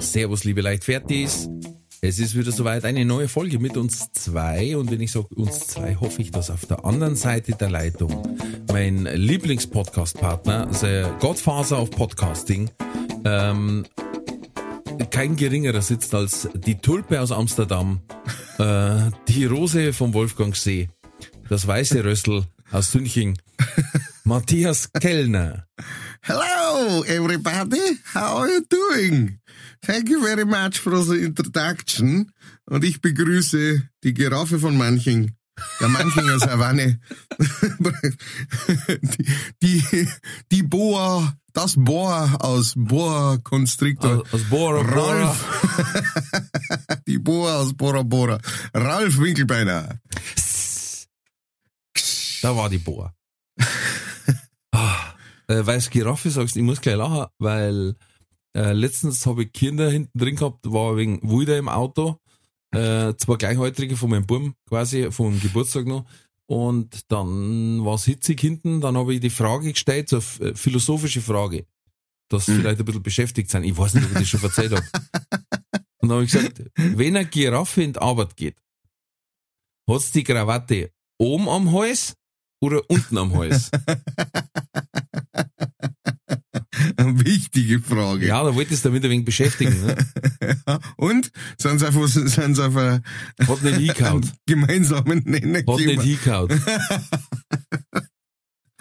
Servus, liebe Leichtfertis. Es ist wieder soweit eine neue Folge mit uns zwei. Und wenn ich sage uns zwei, hoffe ich, dass auf der anderen Seite der Leitung mein Lieblingspodcast-Partner, der Godfather of Podcasting, ähm, kein geringerer sitzt als die Tulpe aus Amsterdam, äh, die Rose vom Wolfgangsee, das weiße Rössel aus Sünching, Matthias Kellner. Hello, everybody. How are you doing? Thank you very much for the introduction. Und ich begrüße die Giraffe von Manching. Der Manchinger Savanne. die, die, die Boa, das Boa aus Boa Constrictor. Aus, aus Bora Bora. Ralf. die Boa aus Bora Bora. Ralf Winkelbeiner. Da war die Boa. ah, äh, weil du Giraffe sagst, ich muss gleich lachen, weil äh, letztens habe ich Kinder hinten drin gehabt, war wegen Wuida im Auto, äh, zwei Gleichaltrige von meinem Buben, quasi vom Geburtstag noch. Und dann war es hitzig hinten, dann habe ich die Frage gestellt, so eine philosophische Frage, dass sie vielleicht ein bisschen beschäftigt sind. Ich weiß nicht, ob ich das schon erzählt habe. Und dann habe ich gesagt, wenn eine Giraffe in die Arbeit geht, hat's die Krawatte oben am Hals oder unten am Hals? Eine wichtige Frage. Ja, da wolltest du damit ein wenig beschäftigen. Ne? Und? Sind sie auf, sind sie auf einen Hat nicht hingehauen. gemeinsamen Nenner Hat nicht hingehauen.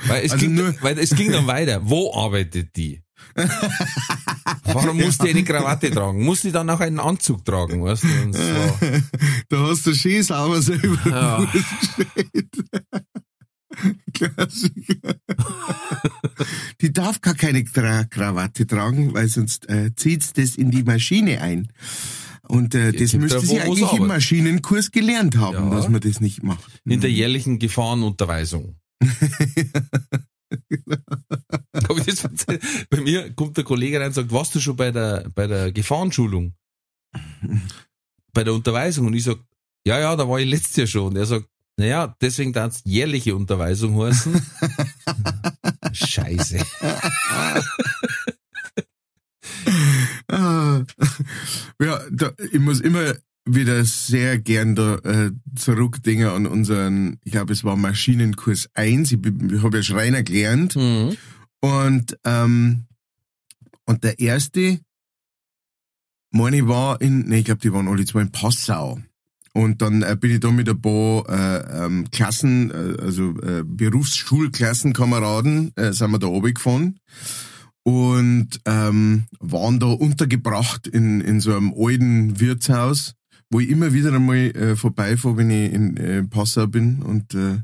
Weil es, Also ging, nur- weil es ging dann weiter. Wo arbeitet die? Warum muss die eine Krawatte tragen? Muss die dann auch einen Anzug tragen? Weißt du? So. Da hast du schön sauber selber Ja. Klassiker. Die darf gar keine Tra Krawatte tragen, weil sonst äh, zieht's das in die Maschine ein. Und äh, das müsste sie eigentlich im. Maschinenkurs gelernt haben, Ja. dass man das nicht macht. In der jährlichen Gefahrenunterweisung. Erzählt? Bei mir kommt der Kollege rein und sagt, warst du schon bei der, bei der Gefahrenschulung? Bei der Unterweisung? Und ich sag, ja, ja, da war ich letztes Jahr schon. Und er sagt, naja, deswegen darf es jährliche Unterweisung heißen. Scheiße. Ah, ja, da, ich muss immer wieder sehr gern da äh, zurückdenken an unseren, ich glaube, es war Maschinenkurs 1. Ich, ich habe ja Schreiner gelernt. Mhm. Und, ähm, und der erste, meine war in, nee, ich glaube, die waren alle zwei in Passau. Und dann äh, bin ich da mit ein paar äh, ähm, Klassen, äh, also äh, Berufsschulklassenkameraden, äh, sind wir da runtergefahren und ähm, waren da untergebracht in, in so einem alten Wirtshaus, wo ich immer wieder einmal äh, vorbeifahre, wenn ich in äh, Passau bin und äh,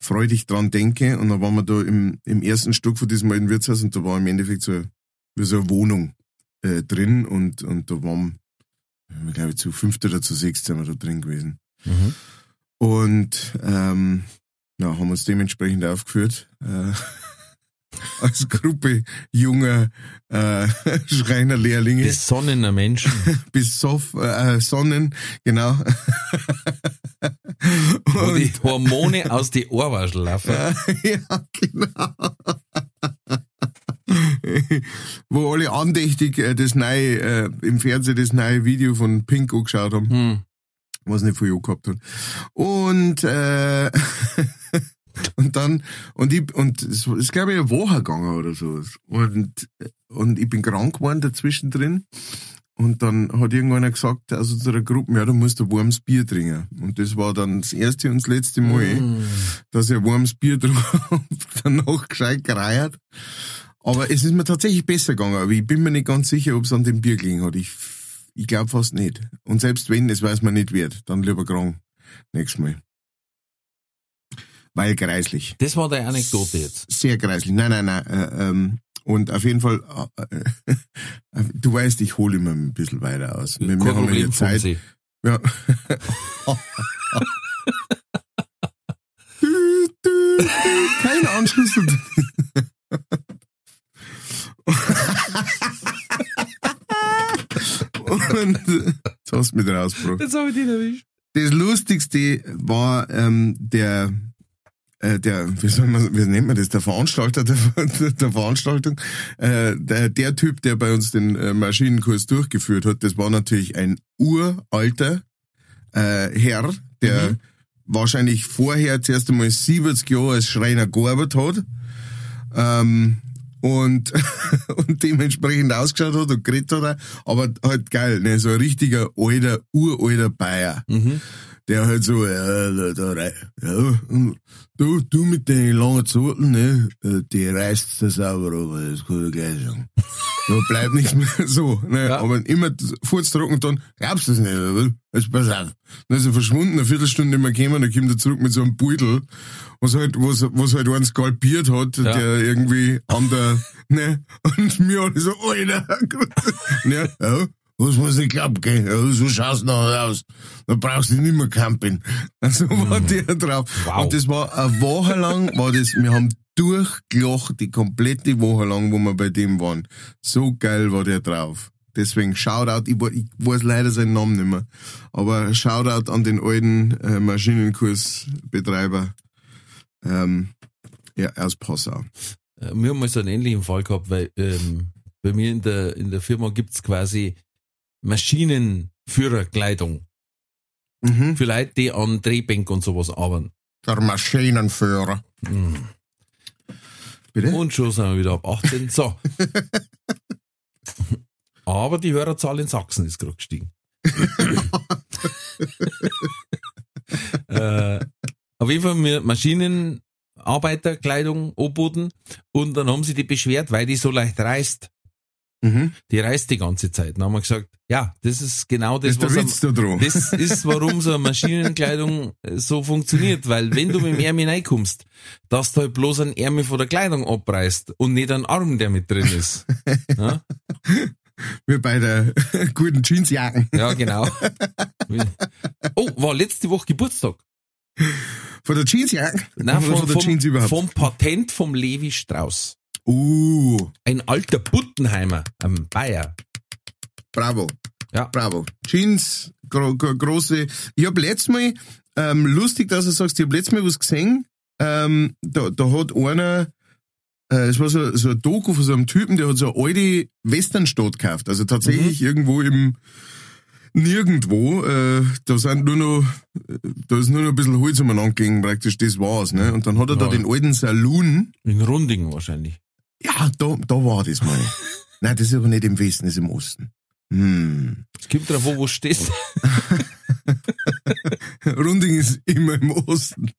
freudig dran denke. Und dann waren wir da im, im ersten Stock von diesem alten Wirtshaus und da war im Endeffekt so, wie so eine Wohnung äh, drin und, und da waren, ich glaube zu fünft oder zu sechst sind wir da drin gewesen. Mhm. Und ähm, ja, haben uns dementsprechend aufgeführt. Äh, als Gruppe junger äh, Schreinerlehrlinge Besonnener Menschen. bis Sof, äh, Sonnen, genau. Wo die Und, Hormone aus die Ohrwaschel laufen. ja, genau. Wo alle andächtig äh, das neue, äh, im Fernsehen das neue Video von Pink angeschaut haben. Hm. was nicht viel gehabt hat. Und, äh, und dann, und ich, und es ist, glaube ich, eine Woche gegangen oder so. Und, und ich bin krank geworden dazwischen drin. Und dann hat irgendeiner gesagt aus unserer Gruppe, ja, du musst ein warmes Bier trinken. Und das war dann das erste und das letzte Mal, Mm. dass ich ein warmes Bier getrunken habe, danach gescheit gereiert. Aber es ist mir tatsächlich besser gegangen, aber ich bin mir nicht ganz sicher, ob es an dem Bier gelegen hat. Ich, ich glaube fast nicht. Und selbst wenn, das weiß man nicht wird, dann lieber krank. Nächstes Mal. Weil greislich. Das war deine Anekdote jetzt. Sehr greislich. Nein, nein, nein. Äh, ähm, Und auf jeden Fall, äh, du weißt, ich hole immer ein bisschen weiter aus. Wir, wir haben ja Zeit. Ja. Kein Anschluss. Und jetzt hast du mich rausgebracht. Jetzt habe ich den erwischt. Das Lustigste war ähm, der, äh, der, wie, soll man, wie nennt man das, der Veranstalter der, der Veranstaltung, äh, der, der Typ, der bei uns den äh, Maschinenkurs durchgeführt hat, das war natürlich ein uralter äh, Herr, der Mhm. wahrscheinlich vorher zuerst einmal 70 Jahre als Schreiner gearbeitet hat. Ähm, und, und dementsprechend ausgeschaut hat und geredet hat, er, aber halt geil, ne, so ein richtiger alter, uralter Bayer. Mhm. Der halt so, ja, da, da, rei- ja, und du, du mit den langen Zurten, ne, äh, die reißt das sauber, aber das kann ich gleich sagen. Da bleibt nichts mehr so, ne, Ja. aber immer furztrocken und dann, glaubst du das nicht, oder? Jetzt pass auf. Dann ist er verschwunden, eine Viertelstunde immer gekommen, dann kommt er zurück mit so einem Beutel, was halt, was, was halt einen skalpiert hat, Ja. der irgendwie an der, ne, und mir alle so, Alter, ne, ja, was muss ich glauben, gell, ja, so schaust du nachher aus, da brauchst du nicht mehr campen. So war der drauf. Mhm. Wow. Und das war eine Woche lang, war das, wir haben durchgelacht, die komplette Woche lang, wo wir bei dem waren. So geil war der drauf. Deswegen Shoutout, ich, ich weiß leider seinen Namen nicht mehr, aber Shoutout an den alten äh, Maschinenkursbetreiber ähm, ja, aus Passau. Äh, Wir haben mal so einen ähnlichen Fall gehabt, weil ähm, bei mir in der, in der Firma gibt's quasi Maschinenführerkleidung Mhm. für Leute, die an Drehbänken und sowas arbeiten. Der Maschinenführer. Mhm. Bitte? Und schon sind wir wieder ab 18. So. Aber die Hörerzahl in Sachsen ist gerade gestiegen. äh, auf jeden Fall Maschinenarbeiterkleidung angeboten und dann haben sie die beschwert, weil die so leicht reißt. Mhm. Die reißt die ganze Zeit. Dann haben wir gesagt, ja, das ist genau das, Das was da dran. das ist, warum so eine Maschinenkleidung äh, so funktioniert, weil wenn du mit dem Ärmel reinkommst, dass du halt bloß einen Ärmel von der Kleidung abreißt und nicht einen Arm, der mit drin ist. Ja, Wie bei der guten Jeansjacken. ja genau. Oh, war letzte Woche Geburtstag. Von der Jeansjacke? Nein, vom, von der Jeans überhaupt? vom Patent vom Levi Strauss. Uh, Ein alter Buttenheimer, ein Bayer. bravo. Ja. Bravo. Jeans, gro gro große. Ich hab letztes Mal, ähm, lustig, dass du sagst, ich hab letztes Mal was gesehen. Ähm, da, da hat einer, äh, es war so, so ein Doku von so einem Typen, der hat so eine alte Westernstadt gekauft. Also tatsächlich Mhm. irgendwo im Nirgendwo, äh, da sind nur noch, da ist nur noch ein bisschen Holz umeinander gegangen, praktisch, das war's, ne? Und dann hat er da Ja. den alten Saloon, In Runding wahrscheinlich. Ja, da, da war das mal. Nein, das ist aber nicht im Westen, das ist im Osten. Hm. Es gibt drauf, wo du stehst. Runding ist immer im Osten.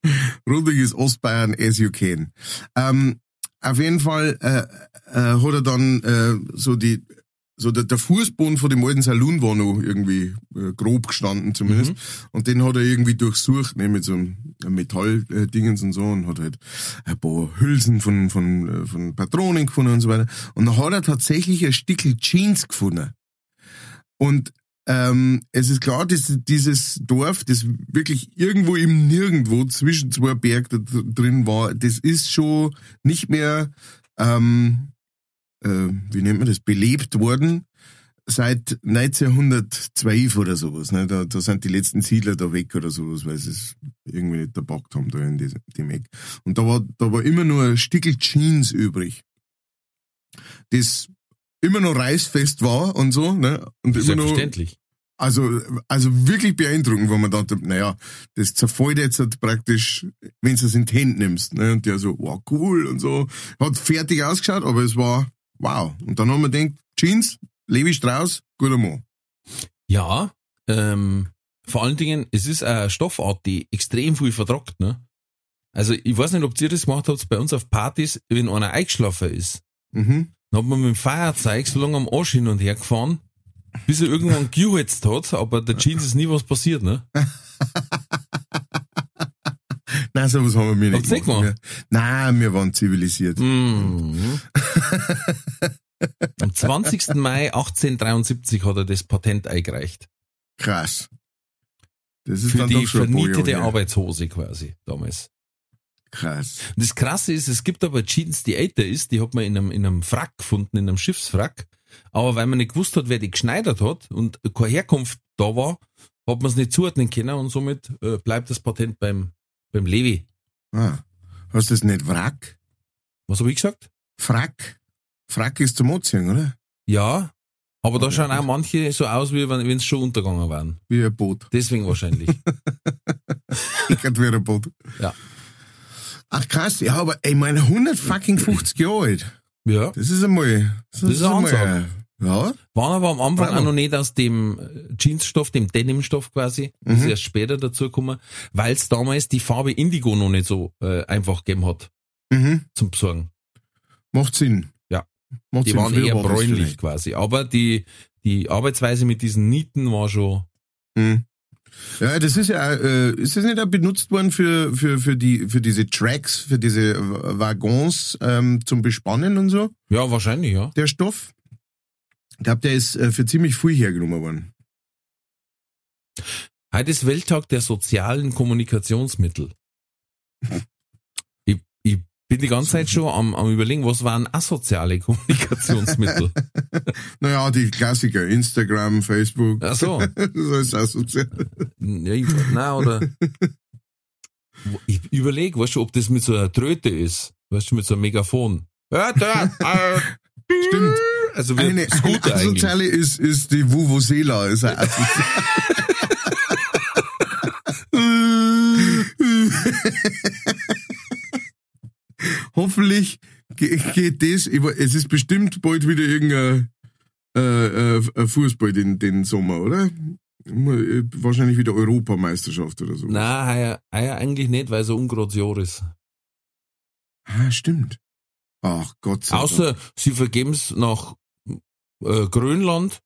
Runding ist Ostbayern, as you can. Ähm, auf jeden Fall äh, äh, hat er dann äh, so die so der, der Fußboden von dem alten Saloon war noch irgendwie äh, grob gestanden zumindest. Mhm. Und den hat er irgendwie durchsucht, ne, mit so einem Metalldingens und so und hat halt ein paar Hülsen von, von, äh, von Patronen gefunden und so weiter. Und dann hat er tatsächlich ein Stickel Jeans gefunden. Und ähm, es ist klar, dass dieses Dorf, das wirklich irgendwo im Nirgendwo zwischen zwei Bergen drin war, das ist schon nicht mehr, ähm, äh, wie nennt man das, belebt worden seit 1912 oder sowas. Ne? Da, da sind die letzten Siedler da weg oder sowas, weil sie es irgendwie nicht verbockt haben da in diesem, dem Eck. Und da war, da war immer nur ein Stickel Jeans übrig. Das immer noch reißfest war und so, ne? Und immer noch, Selbstverständlich. also, also wirklich beeindruckend, wo man dachte, naja, das zerfällt jetzt halt praktisch, wenn du es in die Hände nimmst, ne? Und der so, wow, cool und so. Hat fertig ausgeschaut, aber es war, wow. Und dann haben wir gedacht, Jeans, Levi Strauss, guter Mann. Ja, ähm, vor allen Dingen, es ist eine Stoffart, die extrem viel vertragt, ne? Also, ich weiß nicht, ob ihr das gemacht habt, bei uns auf Partys, wenn einer eingeschlafen ist, Mhm. dann hat man mit dem Feuerzeug so lange am Arsch hin und her gefahren, bis er irgendwann gejuhetzt hat, aber der Jeans ist nie was passiert, ne? Nein, sowas haben wir nicht ihr nicht gemacht. Wir, nein, wir waren zivilisiert. Mhm. Am 20. Mai 1873 hat er das Patent eingereicht. Krass. Das ist Für dann die vernietete. Arbeitshose quasi damals. Krass. Und das Krasse ist, es gibt aber Jeans, die älter ist, die hat man in einem, in einem Frack gefunden, in einem Schiffsfrack. Aber weil man nicht gewusst hat, wer die geschneidert hat und keine Herkunft da war, hat man es nicht zuordnen können und somit äh, bleibt das Patent beim, beim Levi. Ah. Hast du das nicht Wrack? Was habe ich gesagt? Frack. Frack ist zum Anziehen, oder? Ja, aber da schauen auch manche so aus, wie wenn es schon untergegangen wären. Wie ein Boot. Deswegen wahrscheinlich. Ich grad wie ein Boot. Ja. Ach krass, ja, aber ich meine 100 fucking 50 Jahre alt. ja. Das ist einmal. Das, ist eine Ansage. Ja. Waren aber am Anfang auch noch nicht aus dem äh, Jeansstoff, dem Denimstoff quasi. Das ist erst später dazu gekommen, weil es damals die Farbe Indigo noch nicht so äh, einfach gegeben hat Mhm. zum Besorgen. Macht Sinn. Ja. Macht Die Sinn. waren Früher eher war bräunlich quasi. Aber die, die Arbeitsweise mit diesen Nieten war schon. Mhm. Ja, das ist ja, äh, ist das nicht auch benutzt worden für, für, für die, für diese Tracks, für diese Waggons, ähm, zum Bespannen und so, Ja, wahrscheinlich, ja. der Stoff? Ich glaube, der ist äh, für ziemlich viel hergenommen worden. Heute ist Welttag der sozialen Kommunikationsmittel. Ich, ich bin die ganze Zeit schon am, am überlegen, was waren asoziale Kommunikationsmittel? Naja, die Klassiker, Instagram, Facebook, Ach so. das ist auch sozial. Ja, ich, nein, oder? Ich überlege, weißt du, ob das mit so einer Tröte ist. Weißt du, mit so einem Megafon. Stimmt. Also wie Eine, ein eine Scooter eigentlich. asoziale ist, ist die Vuvuzela. Ist eine asoziale. Hoffentlich ge- geht das, es ist bestimmt bald wieder irgendein äh, äh, ein Fußball den, den Sommer, oder? Äh, Wahrscheinlich wieder Europameisterschaft oder so. Nein, heuer, heuer eigentlich nicht, weil so ungerades Jahr ist. Ah, stimmt. Ach Gott sei Dank. Außer sie vergeben es nach äh, Grönland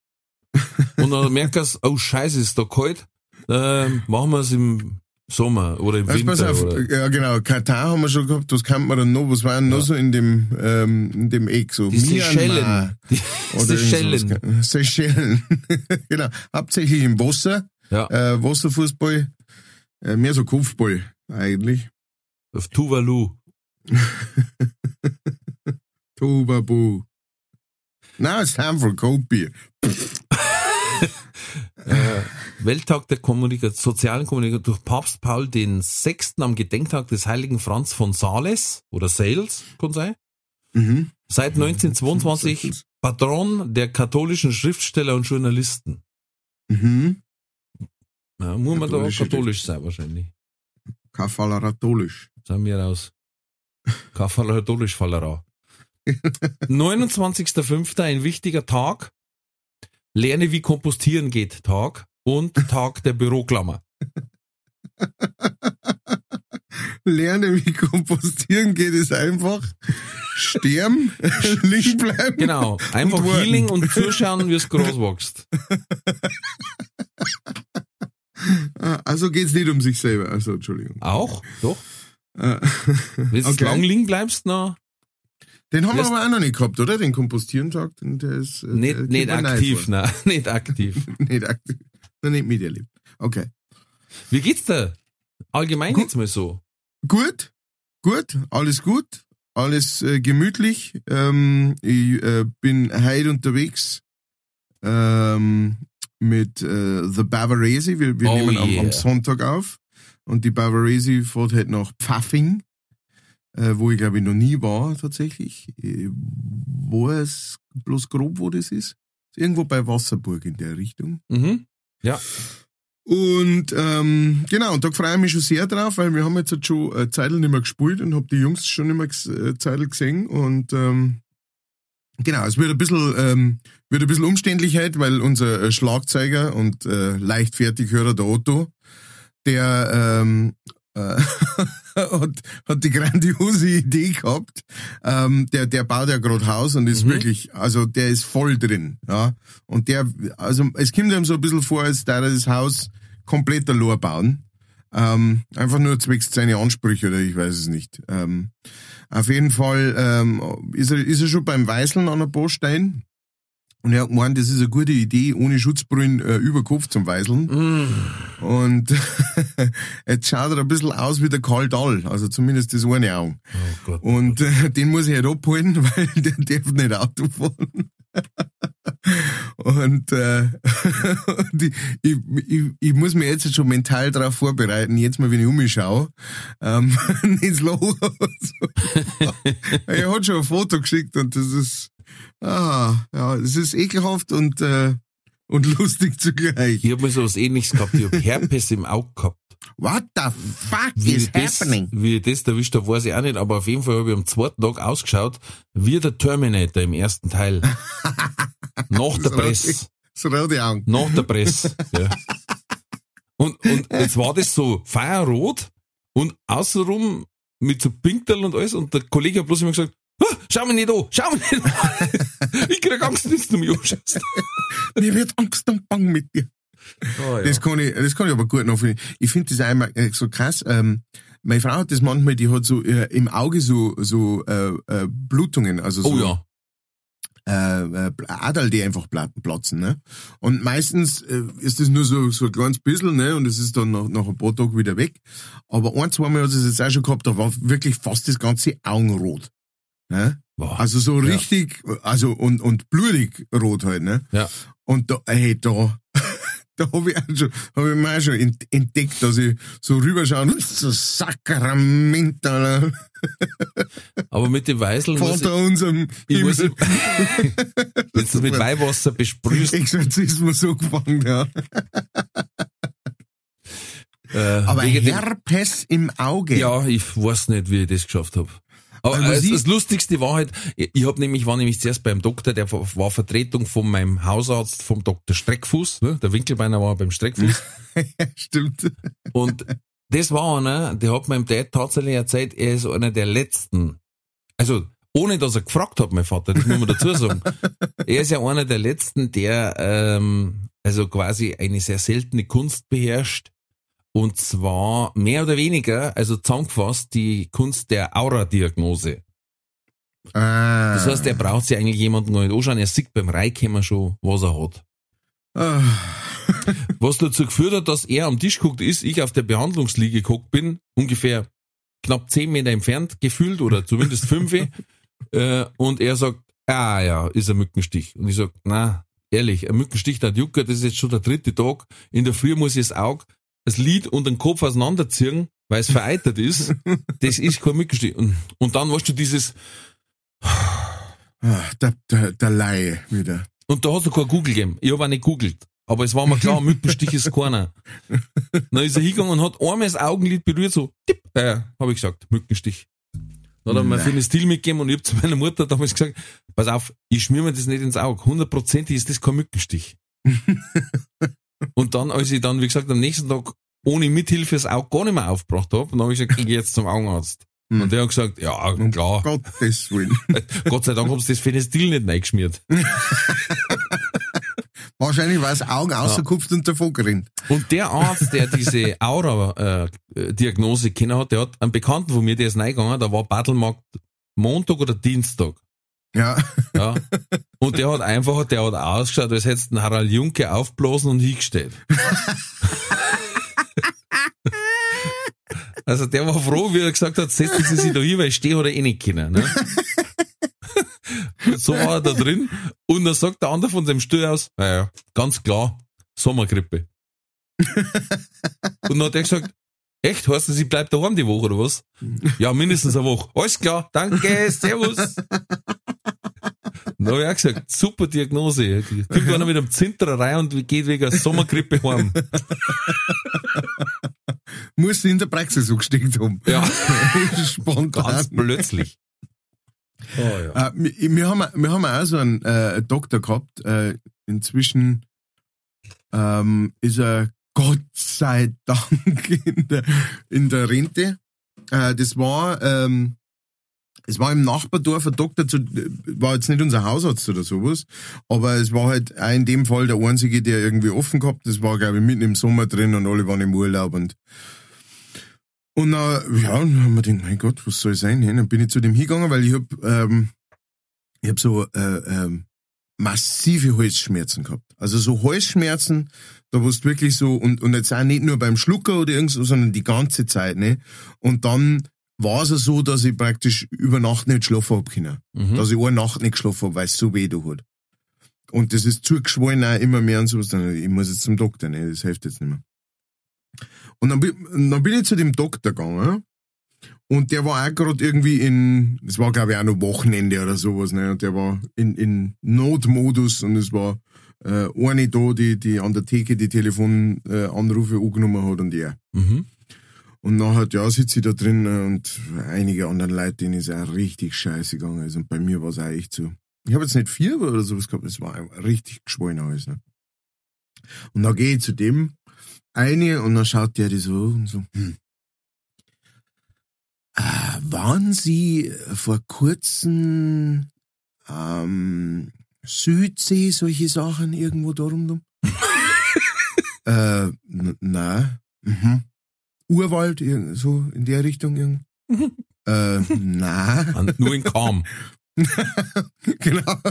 und dann merken sie, oh scheiße, ist da kalt. Ähm, machen wir es im Sommer oder im Also Winter. auf, Oder, ja genau, Katar haben wir schon gehabt, was kann man dann noch, was war denn noch Ja. so in dem, ähm, in dem Eck so? die Seychellen. Die oder Seychellen. Seychellen, genau, hauptsächlich im Wasser, Ja, äh, Wasserfußball, äh, mehr so Kopfball eigentlich. auf Tuvalu. Tubabu. Now it's time for cold beer. Äh, Welttag der Kommunikation, sozialen Kommunikation durch Papst Paul den Sechsten am Gedenktag des heiligen Franz von Sales oder Sales, kann sein. Mhm. Seit 1922 Patron der katholischen Schriftsteller und Journalisten. Mhm. Ja, muss man da auch katholisch sein wahrscheinlich. Kafalaratolisch. Sagen wir raus. Katholisch Fallera. 29.05. ein wichtiger Tag. Lerne wie kompostieren geht Tag und Tag der Büroklammer. Lerne, wie kompostieren geht, ist einfach sterben, liegen bleiben. Genau. Einfach Und. Healing und zuschauen, wie es groß wächst. Also geht's nicht um sich selber. Also, Entschuldigung. Auch? Doch. Äh, Wenn du Okay. lang liegen bleibst, na, Den haben wir Erst- aber auch noch nicht gehabt, oder? Den Kompostierentag. Der ist, äh, nicht, der nicht aktiv, nein, nicht aktiv. vor. Nicht aktiv. Noch nicht miterlebt. Okay. Wie geht's dir? Allgemein Gut. jetzt mal so. Gut, gut, alles gut, alles äh, gemütlich. Ähm, ich äh, bin heute unterwegs ähm, mit äh, The Bavarese. Wir, wir Oh nehmen am, yeah. am Sonntag auf. Und die Bavarese fährt halt nach Pfaffing, äh, wo ich glaube ich noch nie war tatsächlich. Ich weiß bloß grob, wo das ist. irgendwo bei Wasserburg in der Richtung. Mhm. Ja. Und ähm, genau, und da freue ich mich schon sehr drauf, weil wir haben jetzt halt schon eine Zeit nicht mehr gespielt und habe die Jungs schon nicht mehr äh, Zeit gesehen. Und ähm, genau, es wird ein bisschen, ähm, wird ein bisschen umständlich heute, weil unser äh, Schlagzeuger und äh, Leichtfertighörer, der Otto, der ähm, äh, hat, hat die grandiose Idee gehabt. Ähm, der, der baut ja gerade Haus und ist Mhm. wirklich, also der ist voll drin. Ja. Und der, also es kommt ihm so ein bisschen vor, als da das Haus komplett allein bauen. Ähm, einfach nur zwecks seine Ansprüche oder ich weiß es nicht. Ähm, auf jeden Fall ähm, ist, er, ist er schon beim Weißeln an der Baustein. Und er hat gemeint, das ist eine gute Idee, ohne Schutzbrillen äh, über Kopf zum Weißeln. Mm. Und jetzt schaut er ein bisschen aus wie der Karl Dahl, also zumindest das eine Auge. Oh Gott. Und äh, den muss ich halt abholen, weil der darf nicht Auto fahren. Und, äh, und ich, ich, ich, muss mir jetzt schon mental darauf vorbereiten, jetzt mal, wenn ich um mich schaue, ähm, ins Loch. er hat schon ein Foto geschickt und das ist, ah, ja, das ist ekelhaft und, äh, und lustig zugleich. Ich hab mal sowas ähnliches gehabt. Ich hab Herpes im Auge gehabt. What the fuck Wie is das, happening? wie ich das erwischt habe, weiß ich auch nicht, aber auf jeden Fall habe ich am zweiten Tag ausgeschaut, wie der Terminator im ersten Teil. Nach der So Presse. So rote Augen. Nach der Presse. Ja. Und, und jetzt war das so feierrot und außenrum mit so Pinktel und alles und der Kollege hat bloß immer gesagt, "Ah, schau mich nicht an, schau mich nicht an. Ich krieg Angst, wenn du mich anschaust. Mir wird Angst und Bang mit dir. Oh, Das kann ich, das kann ich aber gut nachvollziehen. Ich finde das einmal äh, so krass. Ähm, meine Frau hat das manchmal, die hat so äh, im Auge so so äh, äh, Blutungen, also so oh ja. äh, äh, Adel, die einfach pla- platzen. Ne? Und meistens äh, ist das nur so so ein kleines bisschen, ne? Und es ist dann nach, nach ein paar Tagen wieder weg. Aber ein, zwei Mal hat es jetzt auch schon gehabt, da war wirklich fast das ganze Augenrot. Ne? Wow. Also so Ja. richtig, also und, und blutig rot halt, ne? Ja. Und da, hey, da, da habe ich auch schon, hab ich mir auch schon ent- entdeckt, dass ich so rüberschaue und so Sakrament, Alter, Aber mit dem Weißeln muss Vater unserem ich, ich muss, Himmel. wenn du mit Weihwasser besprühst, Exorzismus angefangen, ja. äh, Aber Herpes im Auge. Ja, ich weiß nicht, wie ich das geschafft habe. Aber das, das Lustigste war halt, ich, ich hab nämlich, war nämlich zuerst beim Doktor, der war Vertretung von meinem Hausarzt, vom Dr. Streckfuß, ne? der Winkelbeiner war beim Streckfuß. Stimmt. Und das war einer, der hat meinem Dad tatsächlich erzählt, er ist einer der letzten. Also, ohne dass er gefragt hat, mein Vater, das muss man dazu sagen. er ist ja einer der letzten, der ähm, also quasi eine sehr seltene Kunst beherrscht. Und zwar mehr oder weniger, also zusammengefasst, die Kunst der Aura-Diagnose. Ah. Das heißt, er braucht sich eigentlich jemanden gar nicht anschauen, er sieht beim Reinkommen schon, was er hat. Ah. Was dazu geführt hat, dass er am Tisch geguckt ist, ich auf der Behandlungsliege geguckt bin, ungefähr knapp zehn Meter entfernt gefühlt oder zumindest fünf. äh, und er sagt, ah ja, ist ein Mückenstich. Und ich sag, na, ehrlich, ein Mückenstich, der hat Jucker, das ist jetzt schon der dritte Tag. In der Früh muss ich das Auge, das Lid und den Kopf auseinanderziehen, weil es vereitert ist. Das ist kein Mückenstich. Und, und dann weißt du dieses, Ah, der, der, der Laie wieder. Und da hast du kein Google gegeben. Ich habe auch nicht googelt. Aber es war mir klar, Mückenstich ist keiner. Dann ist er hingegangen und hat einmal das Augenlid berührt, so, tipp, äh, habe ich gesagt, Mückenstich. Dann hat er mir Nein. Phenestil mitgegeben und ich habe zu meiner Mutter damals gesagt, pass auf, ich schmier mir das nicht ins Auge. Hundertprozentig ist das kein Mückenstich. und dann, als ich dann, wie gesagt, am nächsten Tag ohne Mithilfe das Auge gar nicht mehr aufgebracht habe, dann habe ich gesagt, ich gehe jetzt zum Augenarzt. Hm. Und der hat gesagt, ja, Um klar, Gottes Willen. Gott sei Dank haben sie das Phenestil nicht reingeschmiert. Wahrscheinlich war das Auge ausgekupft und davon gerannt. Und der Arzt, der diese Aura-Diagnose kennen hat, der hat einen Bekannten von mir, der ist reingegangen, da war Battlemarkt Montag oder Dienstag. Ja. Ja. Und der hat einfach, der hat ausgeschaut, als hättest du einen Harald Junke aufblasen und hingestellt. Also der war froh, wie er gesagt hat, setzen Sie sich da hin, weil ich stehe oder eh nicht können. Ne? so war er da drin. Und dann sagt der andere von dem Stuhl aus, naja, ganz klar, Sommergrippe. und dann hat er gesagt, echt, heißt das, ich bleib daheim die Woche oder was? Ja, mindestens eine Woche. Alles klar, danke, servus. Dann hab ich auch gesagt, super Diagnose. Die Kommt einer mit einem Zinterer rein und geht wegen Sommergrippe heim. Musst du in der Praxis angesteckt haben. Ja, Spontan. ganz plötzlich. Oh, ja. Äh, wir, wir, haben, wir haben auch so einen äh, Doktor gehabt. Äh, inzwischen ähm, ist er Gott sei Dank in der, in der Rente. Äh, das war, ähm, es war im Nachbardorf ein Doktor, zu, war jetzt nicht unser Hausarzt oder sowas, aber es war halt auch in dem Fall der einzige, der irgendwie offen gehabt. Das war, glaube ich, mitten im Sommer drin und alle waren im Urlaub und Und dann, ja, dann haben wir gedacht, mein Gott, was soll sein? Dann bin ich zu dem hingegangen, weil ich hab, ähm, hab so äh, ähm, massive Halsschmerzen gehabt. Also so Halsschmerzen, da warst wirklich so, und, und jetzt auch nicht nur beim Schlucker oder irgend so, sondern die ganze Zeit, ne? Und dann war es so, dass ich praktisch über Nacht nicht schlafen hab können. Mhm. Dass ich eine Nacht nicht geschlafen hab, weil es so weh da hat. Und das ist zugeschwollen auch immer mehr und sowas. Ich muss jetzt zum Doktor, ne? Das hilft jetzt nicht mehr. Und dann, bin- dann bin ich zu dem Doktor gegangen. Und der war auch gerade irgendwie in, es war glaube ich auch noch Wochenende oder sowas, ne? Und der war in, in Notmodus und es war äh, eine da, die, die an der Theke die Telefonanrufe äh, angenommen hat und er. Mhm. Und nachher, ja, sitze ich da drin äh, und einige anderen Leute, denen ist auch richtig scheiße gegangen. Also, und bei mir war es auch echt so. Ich habe jetzt nicht Fieber oder sowas gehabt, es war richtig geschwollen alles. Ne? Und dann gehe ich zu dem eine und dann schaut der die so und so, hm. Äh, waren Sie vor kurzem ähm, Südsee, solche Sachen irgendwo darum? äh, nein. Mhm. Urwald, so in der Richtung. irgend- äh, nein. Und nur in Kam. genau.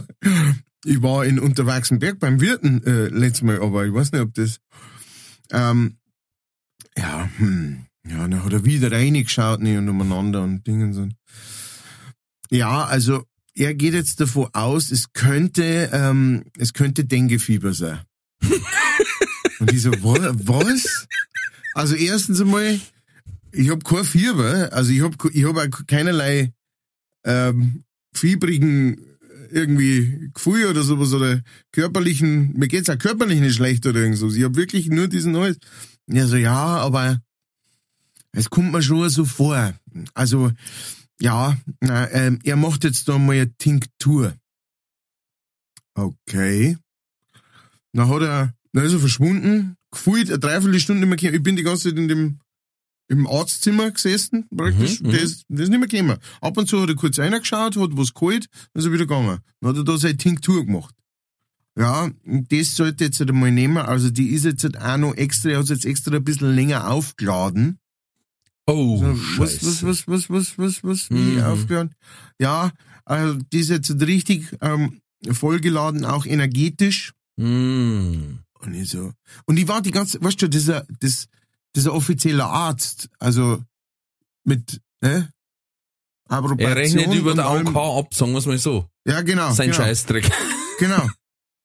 Ich war in Unterwachsenberg beim Wirten äh, letztes Mal, aber ich weiß nicht, ob das. Ähm, ja, hm, ja, dann hat er wieder reingeschaut ne, und umeinander und Dingen so. Ja, also er geht jetzt davon aus, es könnte, ähm, es könnte Denguefieber sein. und ich so, wa- was? Also erstens einmal, ich hab kein Fieber, also ich hab, ich hab auch keinerlei ähm, fiebrigen irgendwie Gefühl oder sowas oder körperlichen, mir geht's auch körperlich nicht schlecht oder irgend so. Ich hab wirklich nur diesen Neues. Ja, so, ja, aber es kommt mir schon so vor. Also, ja, na, ähm, er macht jetzt da mal eine Tinktur. Okay. Dann hat er, dann ist er verschwunden, gefühlt eine Dreiviertelstunde nicht mehr gekommen. Ich bin die ganze Zeit in dem, im Arztzimmer gesessen, praktisch. Mhm, der, mhm. ist, der ist nicht mehr gekommen. Ab und zu hat er kurz reingeschaut, hat was geholt, dann ist er wieder gegangen. Dann hat er da seine Tinktur gemacht. Ja, und das sollte jetzt halt mal nehmen. Also die ist jetzt halt auch noch extra, er hat jetzt extra ein bisschen länger aufgeladen. Oh, So, was, Scheiße. was, was, was, was, was, was, wie Mhm. aufgeladen? Ja, also die ist jetzt richtig ähm, vollgeladen, auch energetisch. Mm. Und ich so. Und ich war die ganze, weißt du, dieser, das, dieser offizielle Arzt, also mit, ne? Approbation Er rechnet über der. AOK ab, sagen wir es mal so. Ja, genau. Sein genau, Scheißdreck. Genau.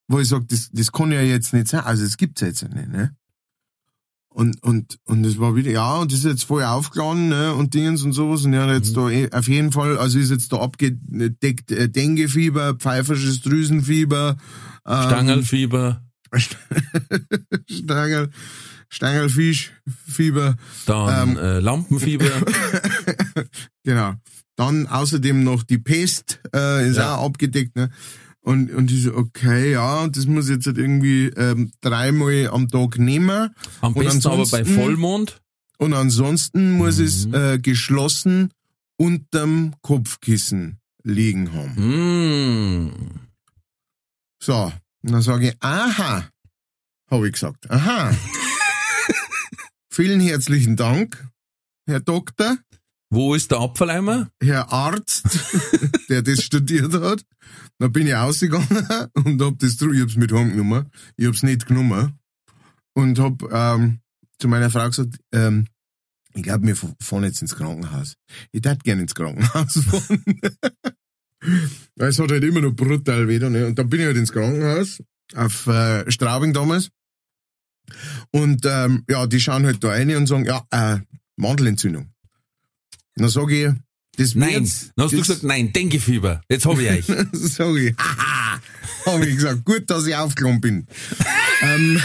Wo ich sag, das, das kann ja jetzt nicht sein. Also, das gibt's jetzt nicht, ne? Und, und, und es war wieder, ja, und das ist jetzt voll aufgeladen, ne, und Dingens und sowas, und er hat Mhm. jetzt da eh- auf jeden Fall, also ist jetzt da abgedeckt, äh, Denguefieber, pfeifersches Drüsenfieber, ähm, Stangelfieber, Stangel, Stangelfischfieber, dann ähm, äh, Lampenfieber. genau. Dann außerdem noch die Pest, äh, ist Ja. auch abgedeckt, ne. Und, und ich so, okay, ja, und das muss ich jetzt halt irgendwie ähm, dreimal am Tag nehmen. Am Und besten aber bei Vollmond. Und ansonsten muss Mhm. es äh, geschlossen unterm Kopfkissen liegen haben. Mm. So, und dann sage ich, aha, habe ich gesagt, aha. Vielen herzlichen Dank, Herr Doktor, Wo ist der Apfeleimer? Herr Arzt, der das studiert hat. Dann bin ich ausgegangen und hab das, ich hab's mit heimgenommen. Ich hab's nicht genommen. Und hab ähm, zu meiner Frau gesagt, ähm, ich glaube, wir fahren jetzt ins Krankenhaus. Ich darf gerne ins Krankenhaus fahren. Es hat halt immer noch brutal weh. Ne? Und dann bin ich halt ins Krankenhaus, auf äh, Straubing damals. Und ähm, ja, die schauen halt da rein und sagen, ja, äh, Mandelentzündung. Dann sage ich, das Nein. wird's- Dann hast du gesagt, nein, Denguefieber. Jetzt habe ich euch. Sag ich, haha, habe ich gesagt, gut, dass ich aufgeklommen bin. ähm,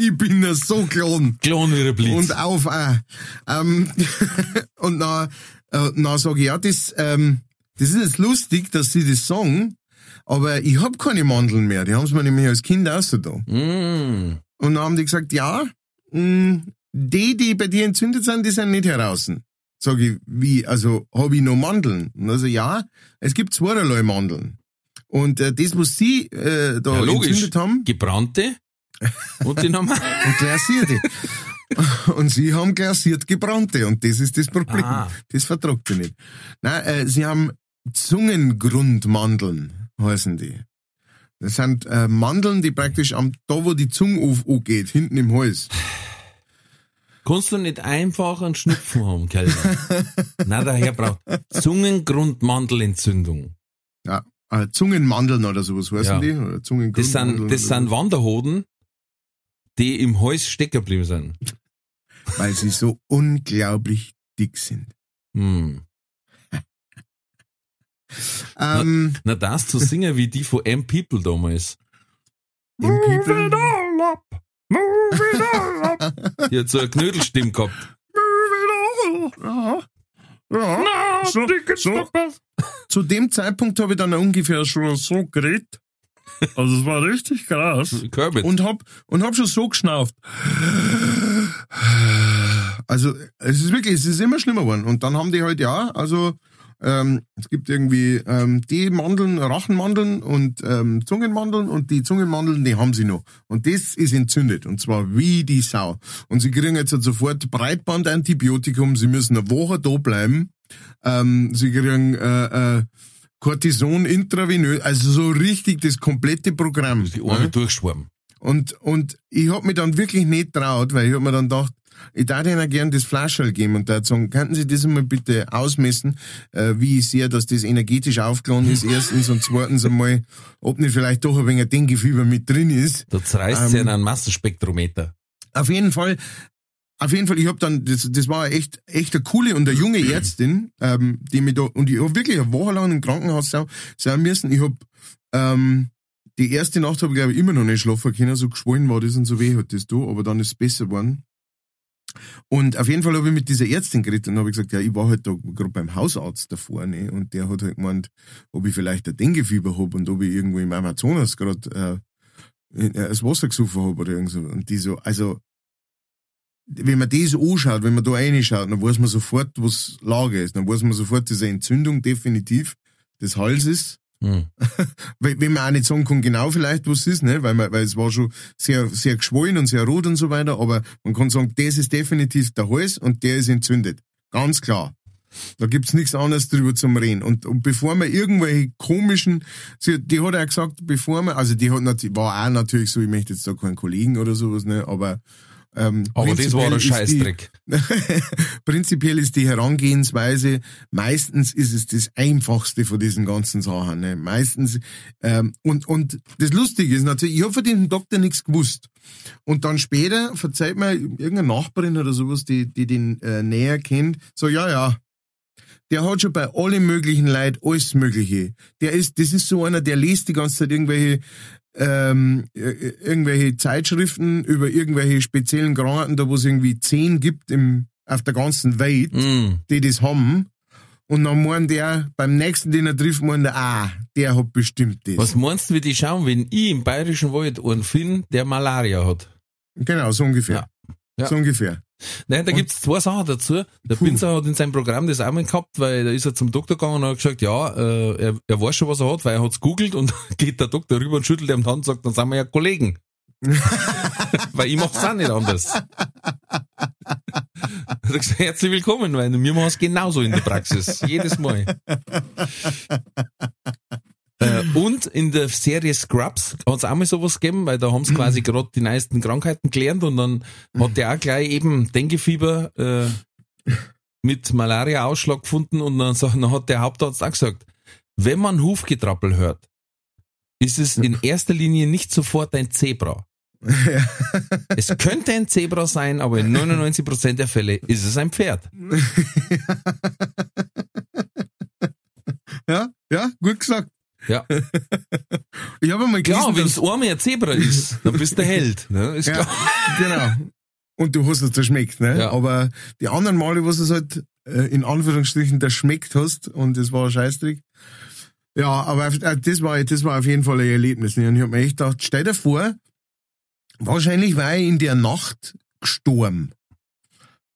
ich bin ja so klein. Klan wie ein Blitz. Und auf auch. Ähm, und dann, äh, dann sage ich, ja, das, ähm, das ist jetzt lustig, dass sie das sagen, aber ich hab keine Mandeln mehr. Die haben mir nämlich als Kind ausgetan. mm. Und dann haben die gesagt, ja, mh, die, die bei dir entzündet sind, die sind nicht heraus. Sag ich, wie, also habe ich noch Mandeln? Und also ja, es gibt zweierlei Mandeln. Und äh, das, was sie äh, da Ja, logisch. entzündet haben, Gebrannte und die normalen. und glasierte. und sie haben glasiert gebrannte und das ist das Problem. Ah. Das vertragt sie nicht. Nein, äh, sie haben Zungengrundmandeln, heißen die. Das sind äh, Mandeln, die praktisch am, da wo die Zunge auf, angeht, hinten im Hals. Kannst du nicht einfach einen Schnupfen haben, Kellner? Der Herr braucht Zungengrundmandelentzündung. Ja, äh, Zungenmandeln oder sowas heißen Ja. die. Oder Das sind, das sind Wanderhoden, die im Hals stecken geblieben sind. weil sie so unglaublich dick sind. Hm. Ähm, Na, das zu singen wie die von M-People damals. im People, Die hat so eine Knödelstimme gehabt. ja, ja, so, so, zu dem Zeitpunkt habe ich dann ungefähr schon so geredet. Also es war richtig krass. Körbet. Und hab, und hab schon so geschnauft. Also, es ist wirklich, es ist immer schlimmer geworden. Und dann haben die halt, ja, also, ähm, es gibt irgendwie ähm, die Mandeln, Rachenmandeln und ähm, Zungenmandeln und die Zungenmandeln, die haben sie noch. Und das ist entzündet. Und zwar wie die Sau. Und sie kriegen jetzt sofort Breitbandantibiotikum, sie müssen eine Woche da bleiben. Ähm, sie kriegen äh, äh, Cortison intravenös, also so richtig das komplette Programm. Die Arme durchschwammen. Und, und ich hab mich dann wirklich nicht traut, weil ich hab mir dann gedacht, ich darf ihnen gern das Flascherl geben und da sagen, könnten Sie das einmal bitte ausmessen, äh, wie ich sehe, dass das energetisch aufgeladen ist, erstens und zweitens einmal, ob nicht vielleicht doch ein wenig ein Denkefieber mit drin ist. Da zerreißt sie Ähm. einen Massenspektrometer. Auf jeden Fall, auf jeden Fall, ich hab dann, das, das war echt, echt eine coole und eine junge Ärztin, ähm, die mich da, und ich hab wirklich eine Woche lang im Krankenhaus sein, sein müssen. Ich hab, ähm, die erste Nacht habe ich glaube ich immer noch nicht schlafen können, so geschwollen war das und so weh hat das da, aber dann ist es besser geworden. Und auf jeden Fall habe ich mit dieser Ärztin geredet und habe gesagt, ja, ich war halt da gerade beim Hausarzt davor, ne, und der hat halt gemeint, ob ich vielleicht ein Denguefieber hab und ob ich irgendwo im Amazonas gerade äh, äh, das Wasser gesoffen hab oder irgend so. Und die so, also, wenn man das anschaut, wenn man da reinschaut, dann weiß man sofort, was Lage ist. Dann weiß man sofort, diese Entzündung definitiv des Halses. Hm. Weil- Wenn man auch nicht sagen kann, genau vielleicht, was es ist, ne? weil, man, weil es war schon sehr, sehr geschwollen und sehr rot und so weiter, aber man kann sagen, das ist definitiv der Hals und der ist entzündet. Ganz klar. Da gibt's nichts anderes drüber zum Reden. Und, und bevor man irgendwelche komischen, sie, die hat auch gesagt, bevor man, also die hat war auch natürlich so, ich möchte jetzt da keinen Kollegen oder sowas, ne, aber, ähm, Aber das war ein ist die- Scheißdreck. Prinzipiell ist die Herangehensweise, meistens ist es das Einfachste von diesen ganzen Sachen. Ne? Meistens, ähm, und, und das Lustige ist natürlich, ich habe von dem Doktor nichts gewusst. Und dann später verzeiht mir irgendeine Nachbarin oder sowas, die, die den äh, näher kennt, so, ja, ja, der hat schon bei allen möglichen Leuten alles Mögliche. Der ist, das ist so einer, der liest die ganze Zeit irgendwelche, ähm, äh, irgendwelche Zeitschriften über irgendwelche speziellen Krankheiten, da wo es irgendwie zehn gibt im, auf der ganzen Welt, Hm. die das haben. Und dann meint der, beim nächsten, den er trifft, meint er, ah, der hat bestimmt das. Was meinst du, wie die schauen, wenn ich im Bayerischen Wald einen finde, der Malaria hat? Genau, so ungefähr. Ja. Ja. So ungefähr. Nein, da Und- gibt's zwei Sachen dazu. Der Pinzer hat in seinem Programm das auch mal gehabt, weil da ist er zum Doktor gegangen und hat gesagt, ja, äh, er, er weiß schon, was er hat, weil er hat's googelt und geht der Doktor rüber und schüttelt ihm die Hand und sagt, dann sind wir ja Kollegen. weil ich mach's auch nicht anders. Hat er gesagt, herzlich willkommen, weil wir machen's genauso in der Praxis. Jedes Mal. Äh, und in der Serie Scrubs hat es auch mal sowas gegeben, weil da haben sie quasi gerade die neuesten Krankheiten gelernt und dann hat der auch gleich eben Denguefieber äh, mit Malaria-Ausschlag gefunden und dann, dann hat der Hauptarzt auch gesagt, wenn man Hufgetrappel hört, ist es in erster Linie nicht sofort ein Zebra. Es könnte ein Zebra sein, aber in 99% der Fälle ist es ein Pferd. Ja, ja, gut gesagt. Ja, Ich habe mal gelesen, klar, wenn es einmal ein Zebra ist, dann bist du der Held. Ne? Ist Ja, klar. genau. Und du hast es zerschmeckt, ne? Ja. Aber die anderen Male, was es halt äh, in Anführungsstrichen der schmeckt hast und das war Scheißdreck. Ja, aber äh, das war, das war auf jeden Fall ein Erlebnis. Ne? Und ich hab mir echt gedacht, stell dir vor, wahrscheinlich war ich in der Nacht gestorben.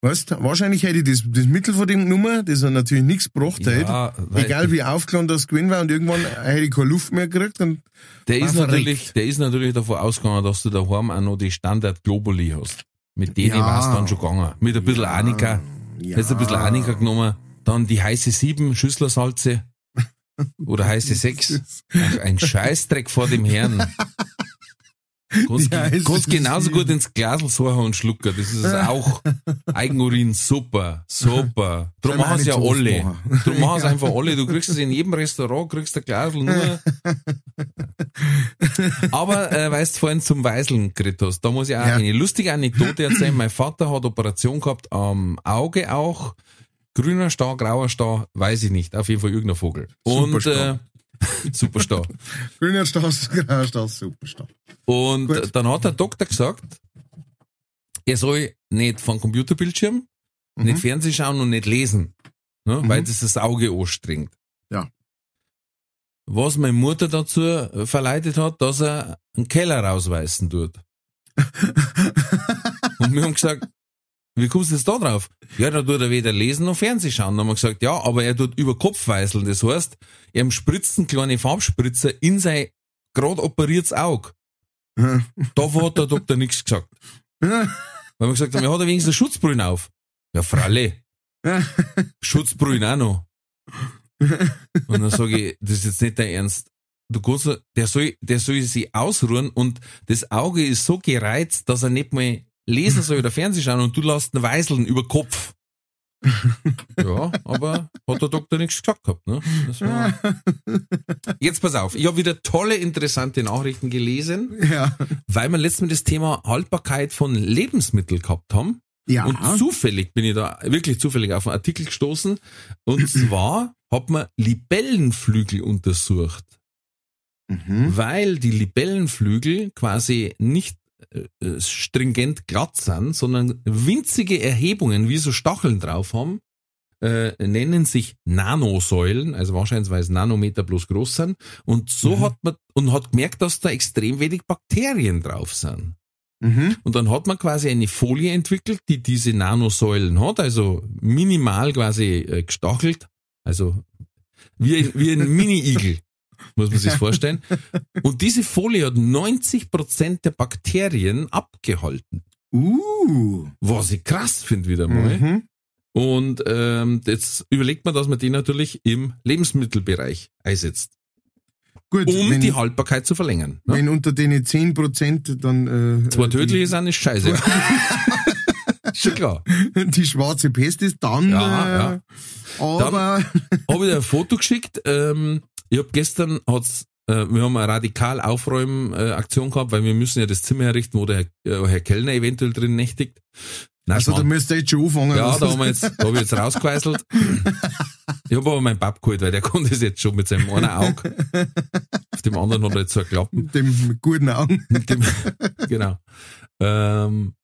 Weißt, wahrscheinlich hätte ich das, das Mittel von dem genommen, das er natürlich nichts gebracht hätte. Ja, weil- Egal wie aufgeladen das gewesen war und irgendwann hätte ich keine Luft mehr gekriegt und Der ist verrückt. natürlich, der ist natürlich davon ausgegangen, dass du daheim auch noch die Standard Globuli hast. Mit denen Ja. war es dann schon gegangen. Mit ein bisschen Annika. Ja. Jetzt ein bisschen Annika genommen. Dann die heiße sieben Schüsslersalze. Oder heiße sechs. Ein- Ein Scheißdreck vor dem Herrn. Kannst, heiße kannst genauso gut ins Glasl suchen und schlucken. Das ist auch Eigenurin. Super. Super. Auch machen es ja alle. machen. Darum machen es einfach alle. Du kriegst es in jedem Restaurant, kriegst ein Glasl nur. Aber, äh, weißt du, vorhin zum Weiseln geredet hast, da muss ich auch Ja. eine lustige Anekdote erzählen. Mein Vater hat Operation gehabt am Auge auch. Grüner Star, grauer Star, weiß ich nicht. Auf jeden Fall irgendein Vogel. Und, Superstar. äh, Superstar. Grüner Straß, grauer Straß, Superstar. Und Gut. dann hat der Doktor gesagt, er soll nicht vom Computerbildschirm, Mhm. nicht Fernsehen schauen und nicht lesen, ne, Mhm. weil das das Auge anstrengt. Ja. Was meine Mutter dazu äh, verleitet hat, dass er einen Keller rausweisen tut. und wir haben gesagt, wie kommst du jetzt da drauf? Ja, da tut er weder lesen noch Fernsehen schauen. Dann haben wir gesagt, ja, aber er tut über Kopf weißeln. Das heißt, er spritzen kleine Farbspritzer in sein gerade operiertes Auge. Davon hat der Doktor nichts gesagt. Weil wir gesagt haben, er hat wenigstens eine Schutzbrille auf. Ja, Fralle. Schutzbrille auch noch. Und dann sage ich, das ist jetzt nicht dein Ernst. Du kannst, der soll, der soll sich ausruhen und das Auge ist so gereizt, dass er nicht mal lesen soll oder Fernsehen schauen und du lässt ihn weiseln über Kopf. Ja, aber hat der Doktor nichts gesagt gehabt, ne? War Jetzt pass auf, ich habe wieder tolle, interessante Nachrichten gelesen, ja. weil wir letztes Mal das Thema Haltbarkeit von Lebensmitteln gehabt haben. Ja. Und zufällig bin ich da wirklich zufällig auf einen Artikel gestoßen. Und zwar hat man Libellenflügel untersucht, mhm. weil die Libellenflügel quasi nicht äh, äh, stringent glatt sind, sondern winzige Erhebungen, wie so Stacheln drauf haben, äh, nennen sich Nanosäulen, also wahrscheinlich weil es Nanometer bloß groß sind. Und so Mhm. hat man und hat gemerkt, dass da extrem wenig Bakterien drauf sind. Mhm. Und dann hat man quasi eine Folie entwickelt, die diese Nanosäulen hat, also minimal quasi äh, gestachelt, also wie ein, wie ein Mini-Igel, muss man sich vorstellen. Und diese Folie hat 90% der Bakterien abgehalten, Uh. was ich krass finde wieder mal. Mhm. Und ähm, jetzt überlegt man, dass man die natürlich im Lebensmittelbereich einsetzt, Gut, um wenn, die Haltbarkeit zu verlängern. Ne? wenn unter den 10% dann äh, Zwei äh, tödliche sind, ist scheiße. Schon klar. die, schwarze Pest ist, dann Ja, äh, aber habe ich dir ein Foto geschickt. Ähm, ich habe gestern hat's, äh, wir haben eine radikal Aufräumen äh, Aktion gehabt, weil wir müssen ja das Zimmer herrichten, wo der Herr, äh, Herr Kellner eventuell drin nächtigt. Nein, also da müsst ihr jetzt schon anfangen. ja, da haben wir jetzt, da hab ich jetzt rausgeweißelt. Ich habe aber meinen Pap geholt, weil der konnte es jetzt schon mit seinem einen Auge. Auf dem anderen hat er jetzt so eine Klappe. mit dem guten Augen. Dem, genau. Ähm,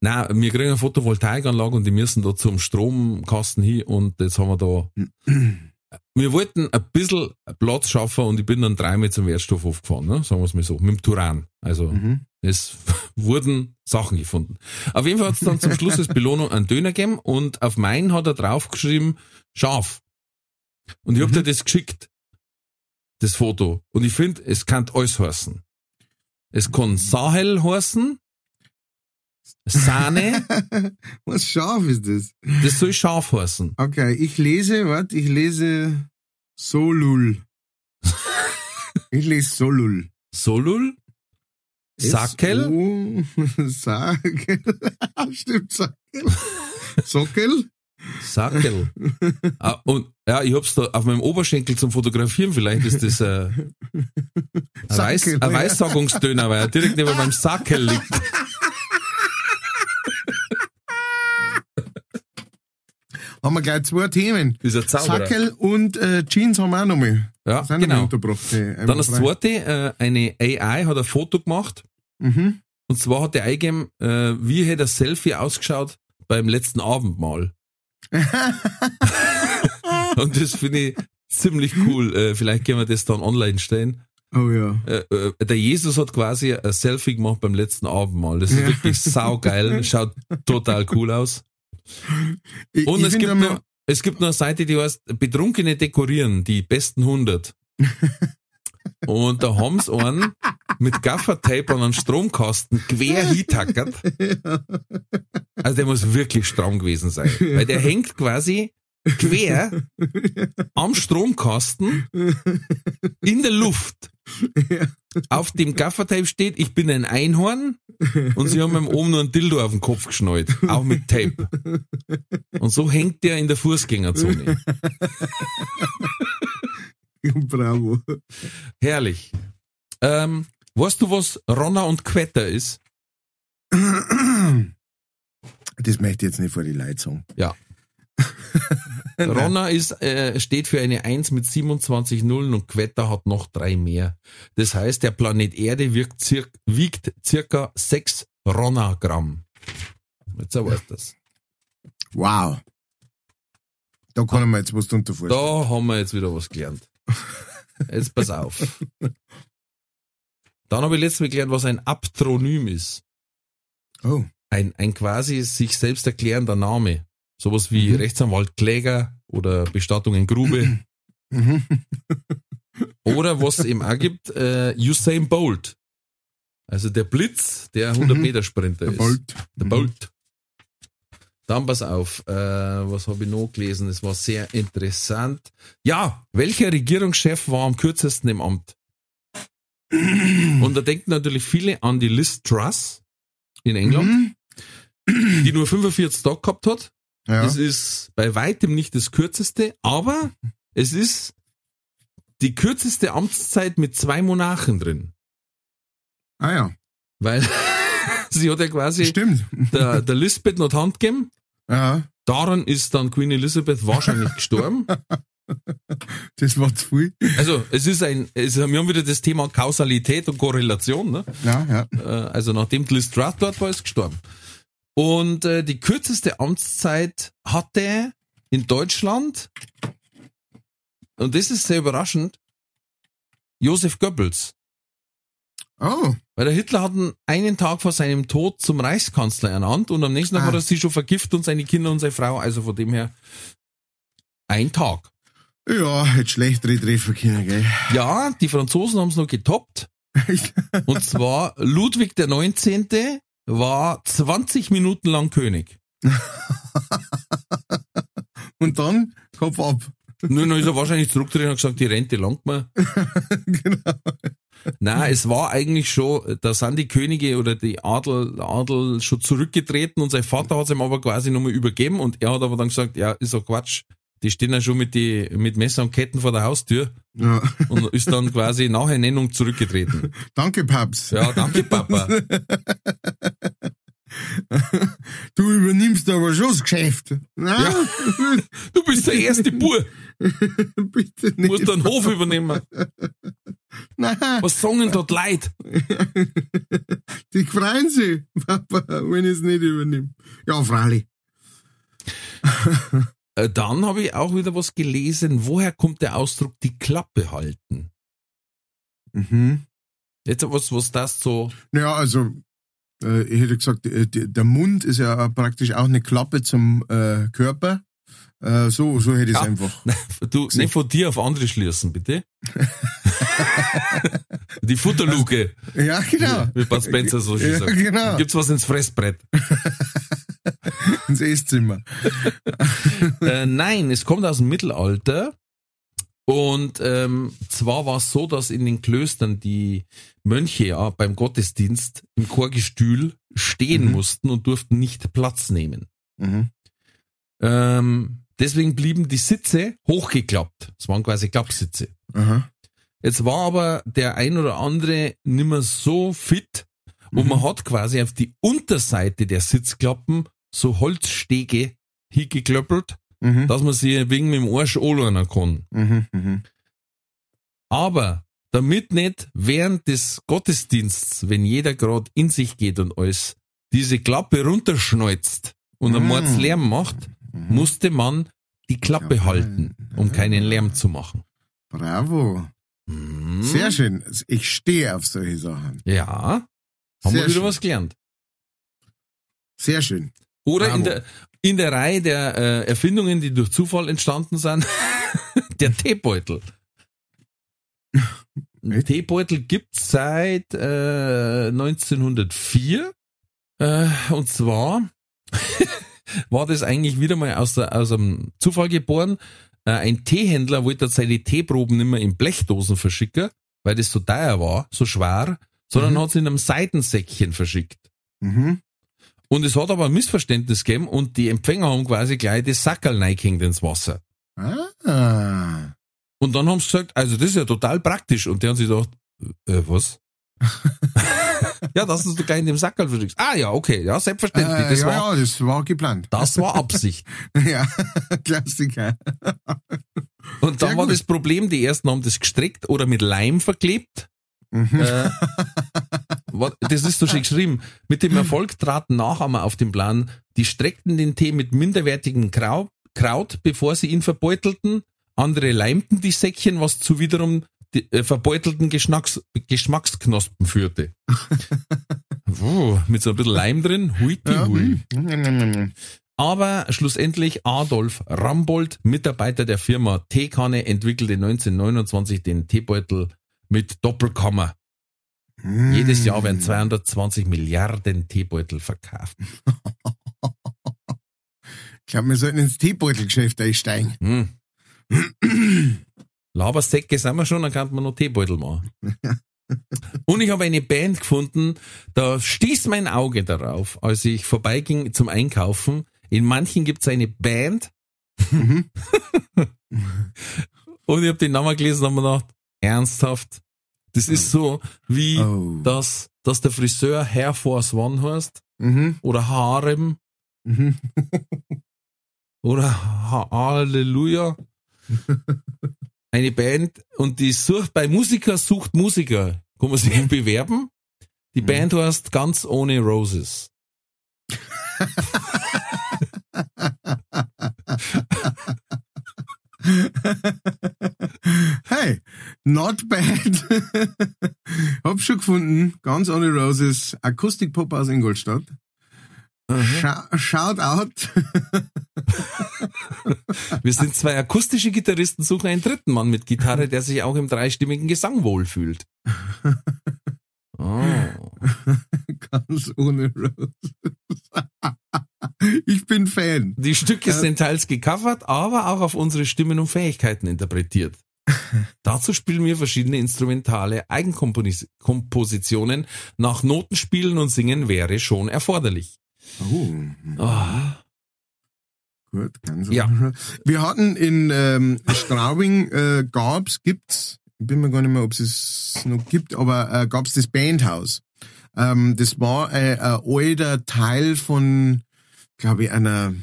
na, wir kriegen eine Photovoltaikanlage und die müssen da zum Stromkasten hin und jetzt haben wir da. Wir wollten ein bisschen Platz schaffen und ich bin dann dreimal zum Wertstoffhof gefahren, ne? sagen wir es mal so, mit dem Turan. Also Mhm. es wurden Sachen gefunden. Auf jeden Fall hat es dann zum Schluss als Belohnung einen Döner gegeben und auf meinen hat er draufgeschrieben, scharf. Und ich hab Mhm. dir das geschickt, das Foto. Und ich finde, es kann alles heißen. Es kann Sahel heißen, Sahne, Was scharf ist das? das soll scharf heißen. Okay, ich lese, warte, ich lese Solul. ich lese Solul. Solul, Sackel, Sackel. Stimmt, Sackel. Sockel. Sackel. ah, und ja, ich hab's da auf meinem Oberschenkel zum Fotografieren, vielleicht ist das äh, ein, Weiß, Sackel, ein. Weissagungsdöner, weil er direkt neben meinem Sackel liegt. Haben wir gleich zwei Themen. Ist ein Zauberer. Sackel und äh, Jeans haben wir auch noch mal. Ja, mal genau. Dann das zweite, äh, eine AI hat ein Foto gemacht Mhm. und zwar hat er eingegeben, äh, wie hätte das Selfie ausgeschaut beim letzten Abendmahl. und das finde ich ziemlich cool. Äh, vielleicht können wir das dann online stellen. Oh ja. Äh, äh, der Jesus hat quasi ein Selfie gemacht beim letzten Abendmahl. Das ist Ja. wirklich saugeil, schaut total cool aus. Ich, Und ich es gibt, noch, es gibt noch eine Seite, die heißt Betrunkene dekorieren, die besten 100. Und da haben sie einen mit Gaffertape an einen Stromkasten quer hintackert. Also der muss wirklich stramm gewesen sein. Weil der hängt quasi quer am Stromkasten in der Luft. Auf dem Gaffertape steht, ich bin ein Einhorn und sie haben ihm oben nur ein Dildo auf den Kopf geschnallt, auch mit Tape. Und so hängt der in der Fußgängerzone. Bravo. Herrlich. Ähm, weißt du, was Ronner und Quetter ist? Das möchte ich jetzt nicht vor die sagen. Ja. Ronner ist, äh, steht für eine 1 mit 27 Nullen und Quetta hat noch drei mehr. Das heißt, der Planet Erde wiegt, circa, wiegt circa 6 Ronner-Gramm. Jetzt du das. Wow. Da kann ich mir jetzt was drunter vorstellen. Da haben wir jetzt wieder was gelernt. Jetzt pass auf. Dann habe ich letztes Mal gelernt, was ein Aptronym ist. Oh. Ein, ein quasi sich selbst erklärender Name. Sowas wie Mhm. Rechtsanwalt Kläger oder Bestattung in Grube. Mhm. Oder was es eben auch gibt, äh, Usain Bolt. Also der Blitz, der 100 Mhm. Meter Sprinter Der ist. Bolt. Der Bolt. Dann pass auf, äh, was habe ich noch gelesen? Es war sehr interessant. Ja, welcher Regierungschef war am kürzesten im Amt? Und da denken natürlich viele an die Liz Truss in England, Mhm. die nur 45 Tage gehabt hat. Ja. Das ist bei weitem nicht das kürzeste, aber es ist die kürzeste Amtszeit mit zwei Monarchen drin. Ah ja, Weil sie hat ja quasi stimmt. der, der Lisbeth noch Hand gegeben. Ja, Daran ist dann Queen Elizabeth wahrscheinlich gestorben. das war zu viel. Also es ist ein, es, wir haben wieder das Thema Kausalität und Korrelation. Ne? Ja, ja. Äh, also nachdem Liz Truss dort war, ist gestorben. Und äh, die kürzeste Amtszeit hatte in Deutschland, und das ist sehr überraschend, Josef Goebbels. Oh, Weil der Hitler hat ihn einen Tag vor seinem Tod zum Reichskanzler ernannt und am nächsten Tag Ah. hat er sie schon vergiftet und seine Kinder und seine Frau. Also von dem her ein Tag. ja, hätte schlechtere Treffer können, gell? Ja, die Franzosen haben es noch getoppt. Und zwar Ludwig der 19. war 20 Minuten lang König. Und dann Kopf ab. Nur noch ist er wahrscheinlich zurückgedreht und hat gesagt, die Rente langt mir. genau. Nein, es war eigentlich schon, da sind die Könige oder die Adel, Adel schon zurückgetreten und sein Vater hat es ihm aber quasi nochmal übergeben und er hat aber dann gesagt, ja, ist doch Quatsch. Die stehen ja schon mit, die, mit Messer und Ketten vor der Haustür Ja. und ist dann quasi nach Ernennung zurückgetreten. Danke, Paps. Ja, danke, Papa. Du übernimmst aber schon das Geschäft. Nein, Du bist der erste Bur, bitte du musst nicht. den Hof übernehmen. Nein, Was sagen dort Leid? die freuen sich, Papa, wenn ich es nicht übernehme. Ja, freilich. Äh, Dann habe ich auch wieder was gelesen. Woher kommt der Ausdruck die Klappe halten? Mhm. Jetzt was, was das so. Ja, also, äh, ich hätte gesagt, äh, der Mund ist ja praktisch auch eine Klappe zum äh, Körper. Äh, so, so hätte ich es Ja. einfach. Du, nicht von dir auf andere schließen, bitte. Die Futterluke, Ja, genau. wie Bud Spencer so schön Ja, sagt. genau. Gibt's was ins Fressbrett? Ins Esszimmer. äh, nein, es kommt aus dem Mittelalter. Und ähm, zwar war es so, dass in den Klöstern die Mönche ja beim Gottesdienst im Chorgestühl stehen Mhm. mussten und durften nicht Platz nehmen. Mhm. Ähm, deswegen blieben die Sitze hochgeklappt. Es waren quasi Klappsitze. Aha. Jetzt war aber der ein oder andere nimmer so fit und Mhm. man hat quasi auf die Unterseite der Sitzklappen so Holzstege hingeklöppelt, Mhm. dass man sie wegen mit dem Arsch anlernen kann. Mhm. Mhm. Aber damit nicht während des Gottesdienstes, wenn jeder gerade in sich geht und alles, diese Klappe runterschneuzt und einen Mm. Mordslärm macht, Mhm. musste man die Klappe Jawohl. halten, um keinen Lärm zu machen. Bravo. Hm. Sehr schön. Ich stehe auf solche Sachen. Ja. Haben Sehr wir wieder schön. was gelernt. Sehr schön. Oder in der, in der Reihe der äh, Erfindungen, die durch Zufall entstanden sind, der Teebeutel. einen Teebeutel gibt's seit äh, 1904. Äh, und zwar war das eigentlich wieder mal aus, der, aus einem Zufall geboren. Äh, ein Teehändler wollte seine Teeproben nicht mehr in Blechdosen verschicken, weil das so teuer war, so schwer, sondern Mhm. hat sie in einem Seitensäckchen verschickt. Mhm. Und es hat aber ein Missverständnis gegeben und die Empfänger haben quasi gleich das Sackerl reingehängt ins Wasser. Ah. Und dann haben sie gesagt, also das ist ja total praktisch. Und die haben sich gedacht, äh, was? ja, dass du gleich in dem Sackerl verschickst. Ah ja, okay, ja, selbstverständlich. Äh, das, ja, war, ja, das war geplant. das war Absicht. ja, Klassiker. Und dann Sehr war gut. das Problem, die ersten haben das gestrickt oder mit Leim verklebt. Mhm. Äh, das ist so schön geschrieben. Mit dem Erfolg traten Nachahmer auf den Plan, die streckten den Tee mit minderwertigem Kraut, bevor sie ihn verbeutelten. Andere leimten die Säckchen, was zu wiederum die, äh, verbeutelten Geschmacks, Geschmacksknospen führte. Puh, mit so ein bisschen Leim drin. Hui, Ja. hui. Aber schlussendlich Adolf Rambold, Mitarbeiter der Firma Teekanne, entwickelte 1929 den Teebeutel mit Doppelkammer. Jedes Jahr werden 220 Milliarden Teebeutel verkauft. Ich glaube, wir sollten ins Teebeutelgeschäft einsteigen. Hm. Labersäcke sind wir schon, dann kann man noch Teebeutel machen. Und ich habe eine Band gefunden, da stieß mein Auge darauf, als ich vorbeiging zum Einkaufen. In manchen gibt es eine Band. Mhm. Und ich habe den Namen gelesen und habe mir gedacht, ernsthaft, das ist so wie, Oh. dass, dass der Friseur Hair Force One heißt Mhm. oder Harem Mhm. oder ha Halleluja. Eine Band und die sucht bei Musiker sucht Musiker. Kann man sich bewerben? Die Mhm. Band heißt ganz ohne Roses. Hey, not bad. Hab schon gefunden, ganz ohne Roses, Akustikpop aus Ingolstadt. Shout out. Wir sind zwei akustische Gitarristen, suchen einen dritten Mann mit Gitarre, der sich auch im dreistimmigen Gesang wohlfühlt. Oh. ganz ohne Roses. ich bin Fan. Die Stücke sind teils gecovert, aber auch auf unsere Stimmen und Fähigkeiten interpretiert. Dazu spielen wir verschiedene instrumentale Eigenkompositionen. Nach Notenspielen und Singen wäre schon erforderlich. Oh, Ah, gut, ganz Ja. Wir hatten in ähm, Straubing, äh, gab's, gibt's, bin mir gar nicht mehr, ob es es noch gibt, aber äh, gab's das Bandhaus. Ähm, das war äh, ein alter Teil von, glaube ich, einer,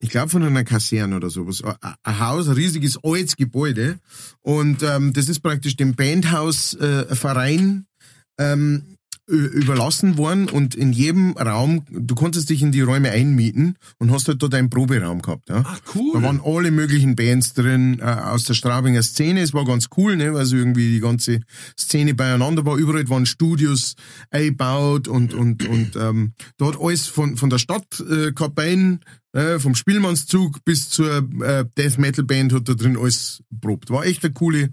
ich glaube von einer Kaserne oder sowas. Ein- Ein Haus, ein riesiges altes Gebäude. Und ähm, das ist praktisch dem Bandhausverein äh, ähm, überlassen worden und in jedem Raum, du konntest dich in die Räume einmieten und hast halt dort einen Proberaum gehabt. Ja? ah cool. Da waren alle möglichen Bands drin äh, aus der Straubinger Szene. Es war ganz cool, ne, weil so irgendwie die ganze Szene beieinander war. Überall waren Studios eingebaut und und und ähm, da hat alles von von der Stadt äh, Kabinen, äh, vom Spielmannszug bis zur äh, Death Metal Band hat da drin alles probt. War echt eine coole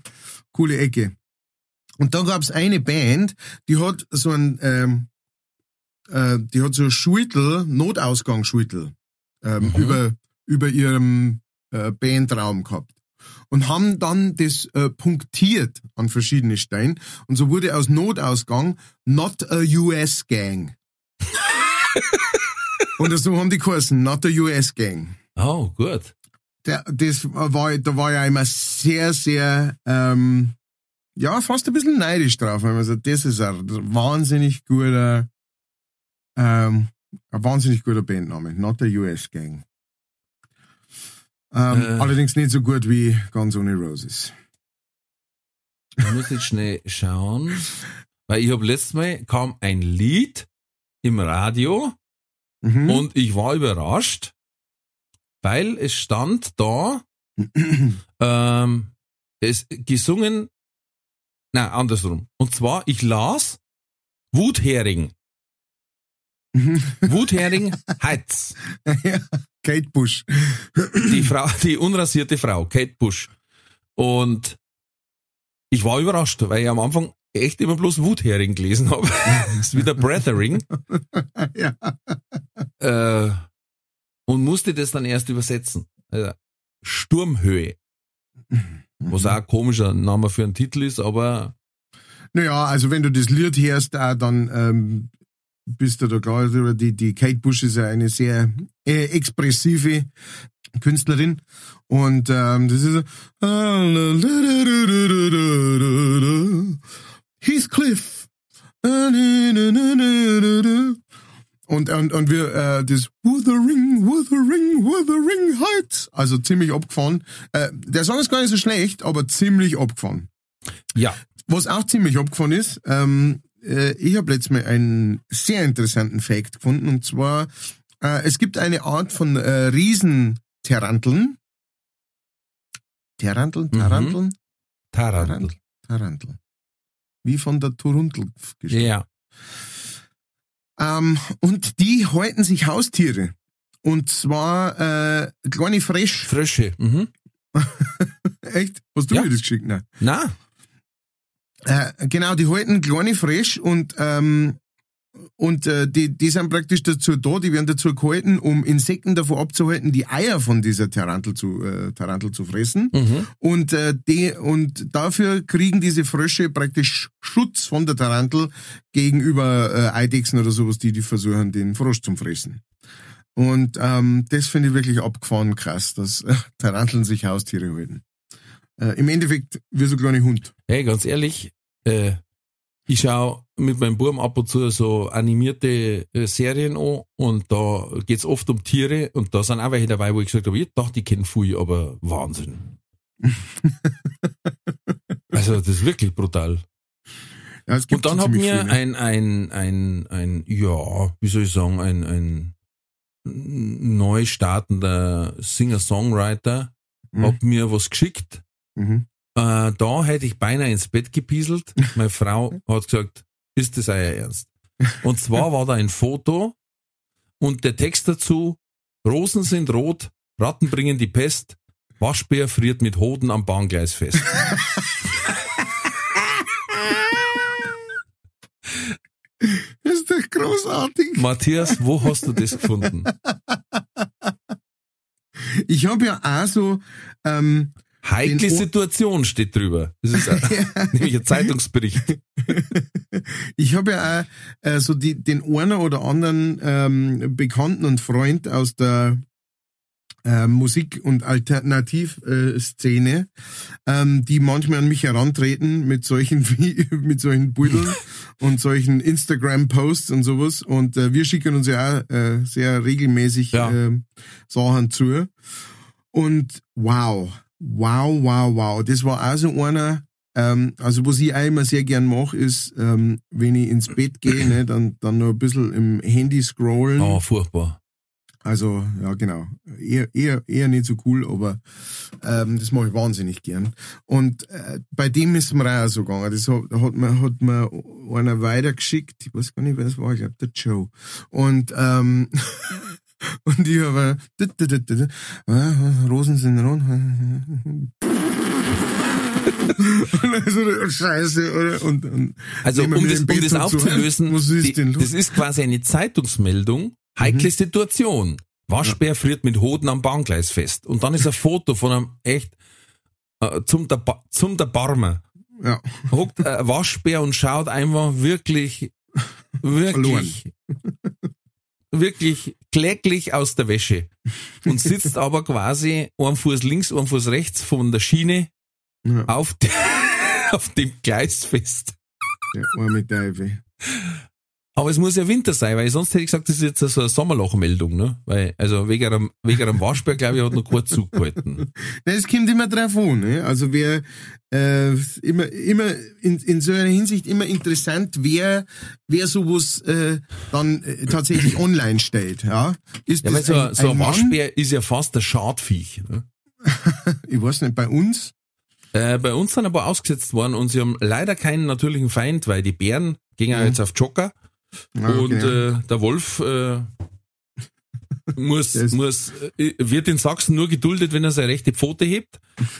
coole Ecke. Und da gab's eine Band, die hat so ein ähm, äh, die hat so ein Schultel, Notausgangsschultel ähm, Mhm. über über ihrem äh, Bandraum gehabt und haben dann das äh, punktiert an verschiedene Steine und so wurde aus Notausgang Not a US Gang. und so haben die geheißen, Not a US Gang. Oh, gut. Der, das war, da war ja immer sehr, sehr, ähm, ja, fast ein bisschen neidisch drauf, weil man sagt, das ist ein wahnsinnig guter, ähm, ein wahnsinnig guter Bandname, Not the US Gang. Ähm, Äh. Allerdings nicht so gut wie Guns Ohne Roses. Ich muss jetzt schnell schauen, weil ich habe letztes Mal kam ein Lied im Radio Mhm. und ich war überrascht, weil es stand da, ähm, es gesungen, na andersrum. Und zwar ich las Wuthering, Mhm. Wuthering Heiz. ja, Kate Bush. die Frau, die unrasierte Frau, Kate Bush. Und ich war überrascht, weil ich am Anfang echt immer bloß Wuthering gelesen habe. das ist wieder Brethering. ja. Äh, und musste das dann erst übersetzen. Also, Sturmhöhe. Was auch ein komischer Name für einen Titel ist, aber Naja, also wenn du das Lied hörst, auch, dann ähm, bist du da klar drüber. Die, die Kate Bush ist ja eine sehr äh, expressive Künstlerin. Und ähm, das ist Heathcliff. Und, und, und wir, äh, das Wuthering, Wuthering, Wuthering Heights. Also ziemlich abgefahren. Äh, der Song ist gar nicht so schlecht, aber ziemlich abgefahren. ja. Was auch ziemlich abgefahren ist, ähm, äh, ich habe letztes Mal einen sehr interessanten Fact gefunden. Und zwar, äh, es gibt eine Art von äh, Riesenteranteln. Teranteln? Mhm. Taranteln? Tarantel. Tarantel. Wie von der Turuntel gesprochen. Ja. Ähm, und die halten sich Haustiere. Und zwar äh, kleine Fresh. Frösche. Mhm. Echt? Hast du Ja. mir das geschickt? Nein. Na, Äh, genau, die halten kleine Fresh und ähm, und äh, die, die sind praktisch dazu da, die werden dazu gehalten, um Insekten davor abzuhalten, die Eier von dieser Tarantel zu, äh, Tarantel zu fressen. mhm. Und, äh, die, und dafür kriegen diese Frösche praktisch Schutz von der Tarantel gegenüber äh, Eidechsen oder sowas, die die versuchen, den Frosch zu fressen. Und ähm, das finde ich wirklich abgefahren krass, dass äh, Taranteln sich Haustiere halten. Äh, Im Endeffekt wie so kleine Hund. hey, ganz ehrlich, äh, ich schaue mit meinem Buben ab und zu so animierte äh, Serien an und da geht's oft um Tiere und da sind auch welche dabei, wo ich gesagt habe, ich dachte, ich kenne viel, aber Wahnsinn. also das ist wirklich brutal. Ja, Und dann hat mir viel, ne? ein, ein, ein, ein, ja, wie soll ich sagen, ein, ein neu startender Singer-Songwriter Mhm. hat mir was geschickt. Mhm. Äh, da hätte ich beinahe ins Bett gepieselt. Meine Frau hat gesagt, ist das euer Ernst? Und zwar war da ein Foto und der Text dazu, Rosen sind rot, Ratten bringen die Pest, Waschbär friert mit Hoden am Bahngleis fest. Das ist doch großartig. Matthias, wo hast du das gefunden? Ich habe ja auch so, ähm, Heikle Situation steht drüber. Das ist ein, nämlich ein Zeitungsbericht. ich habe ja auch äh, so die, den einen oder anderen ähm, Bekannten und Freund aus der äh, Musik- und Alternativszene, äh, ähm, die manchmal an mich herantreten mit solchen mit solchen Bildern und solchen Instagram-Posts und sowas. Und äh, wir schicken uns ja auch äh, sehr regelmäßig Ja. äh, Sachen zu. Und wow, wow, wow, wow. Das war auch so einer, ähm, also was ich auch immer sehr gern mache, ist, ähm, wenn ich ins Bett gehe, ne, dann, dann noch ein bisschen im Handy scrollen. Oh, furchtbar. Also, ja, genau. Eher, eher, eher nicht so cool, aber ähm, das mache ich wahnsinnig gern. Und äh, bei dem ist mir auch so gegangen. Das hat, hat, mir, hat mir einer weitergeschickt. Ich weiß gar nicht, wer das war. Ich glaube, der Joe. Und, ähm, und ich habe äh, Rosen sind rot. und also, Scheiße, oder? Und, und Also um das, um das so zu- aufzulösen, ist die, das ist quasi eine Zeitungsmeldung. Heikle Mhm. Situation. Waschbär friert mit Hoden am Bahngleis fest. Und dann ist ein Foto von einem echt äh, zum, der ba zum der Barmer. ja. Hockt ein Waschbär und schaut einfach wirklich, wirklich, wirklich kläglich aus der Wäsche. Und sitzt aber quasi ein Fuß links, ein Fuß rechts von der Schiene ja. auf, de auf dem Gleis fest. Der arme Teufel. Aber es muss ja Winter sein, weil sonst hätte ich gesagt, das ist jetzt so eine Sommerlochmeldung, ne? Weil, also wegen einem, wegen einem Waschbär, glaube ich, hat noch kurz zugehalten. Na, Es kommt immer drauf an. Ne? Also wer äh, immer, immer in, in so einer Hinsicht immer interessant, wer, wer sowas äh, dann äh, tatsächlich online stellt. Ja, ist Ja, das so, ein, so ein ein Mann? Waschbär ist ja fast ein Schadviech. Ne? Ich weiß nicht, bei uns. Äh, bei uns sind aber ausgesetzt worden und sie haben leider keinen natürlichen Feind, weil die Bären gehen ja Mhm. jetzt auf Jogger Ah, und genau. äh, der Wolf äh, muss, muss, äh, wird in Sachsen nur geduldet, wenn er seine rechte Pfote hebt.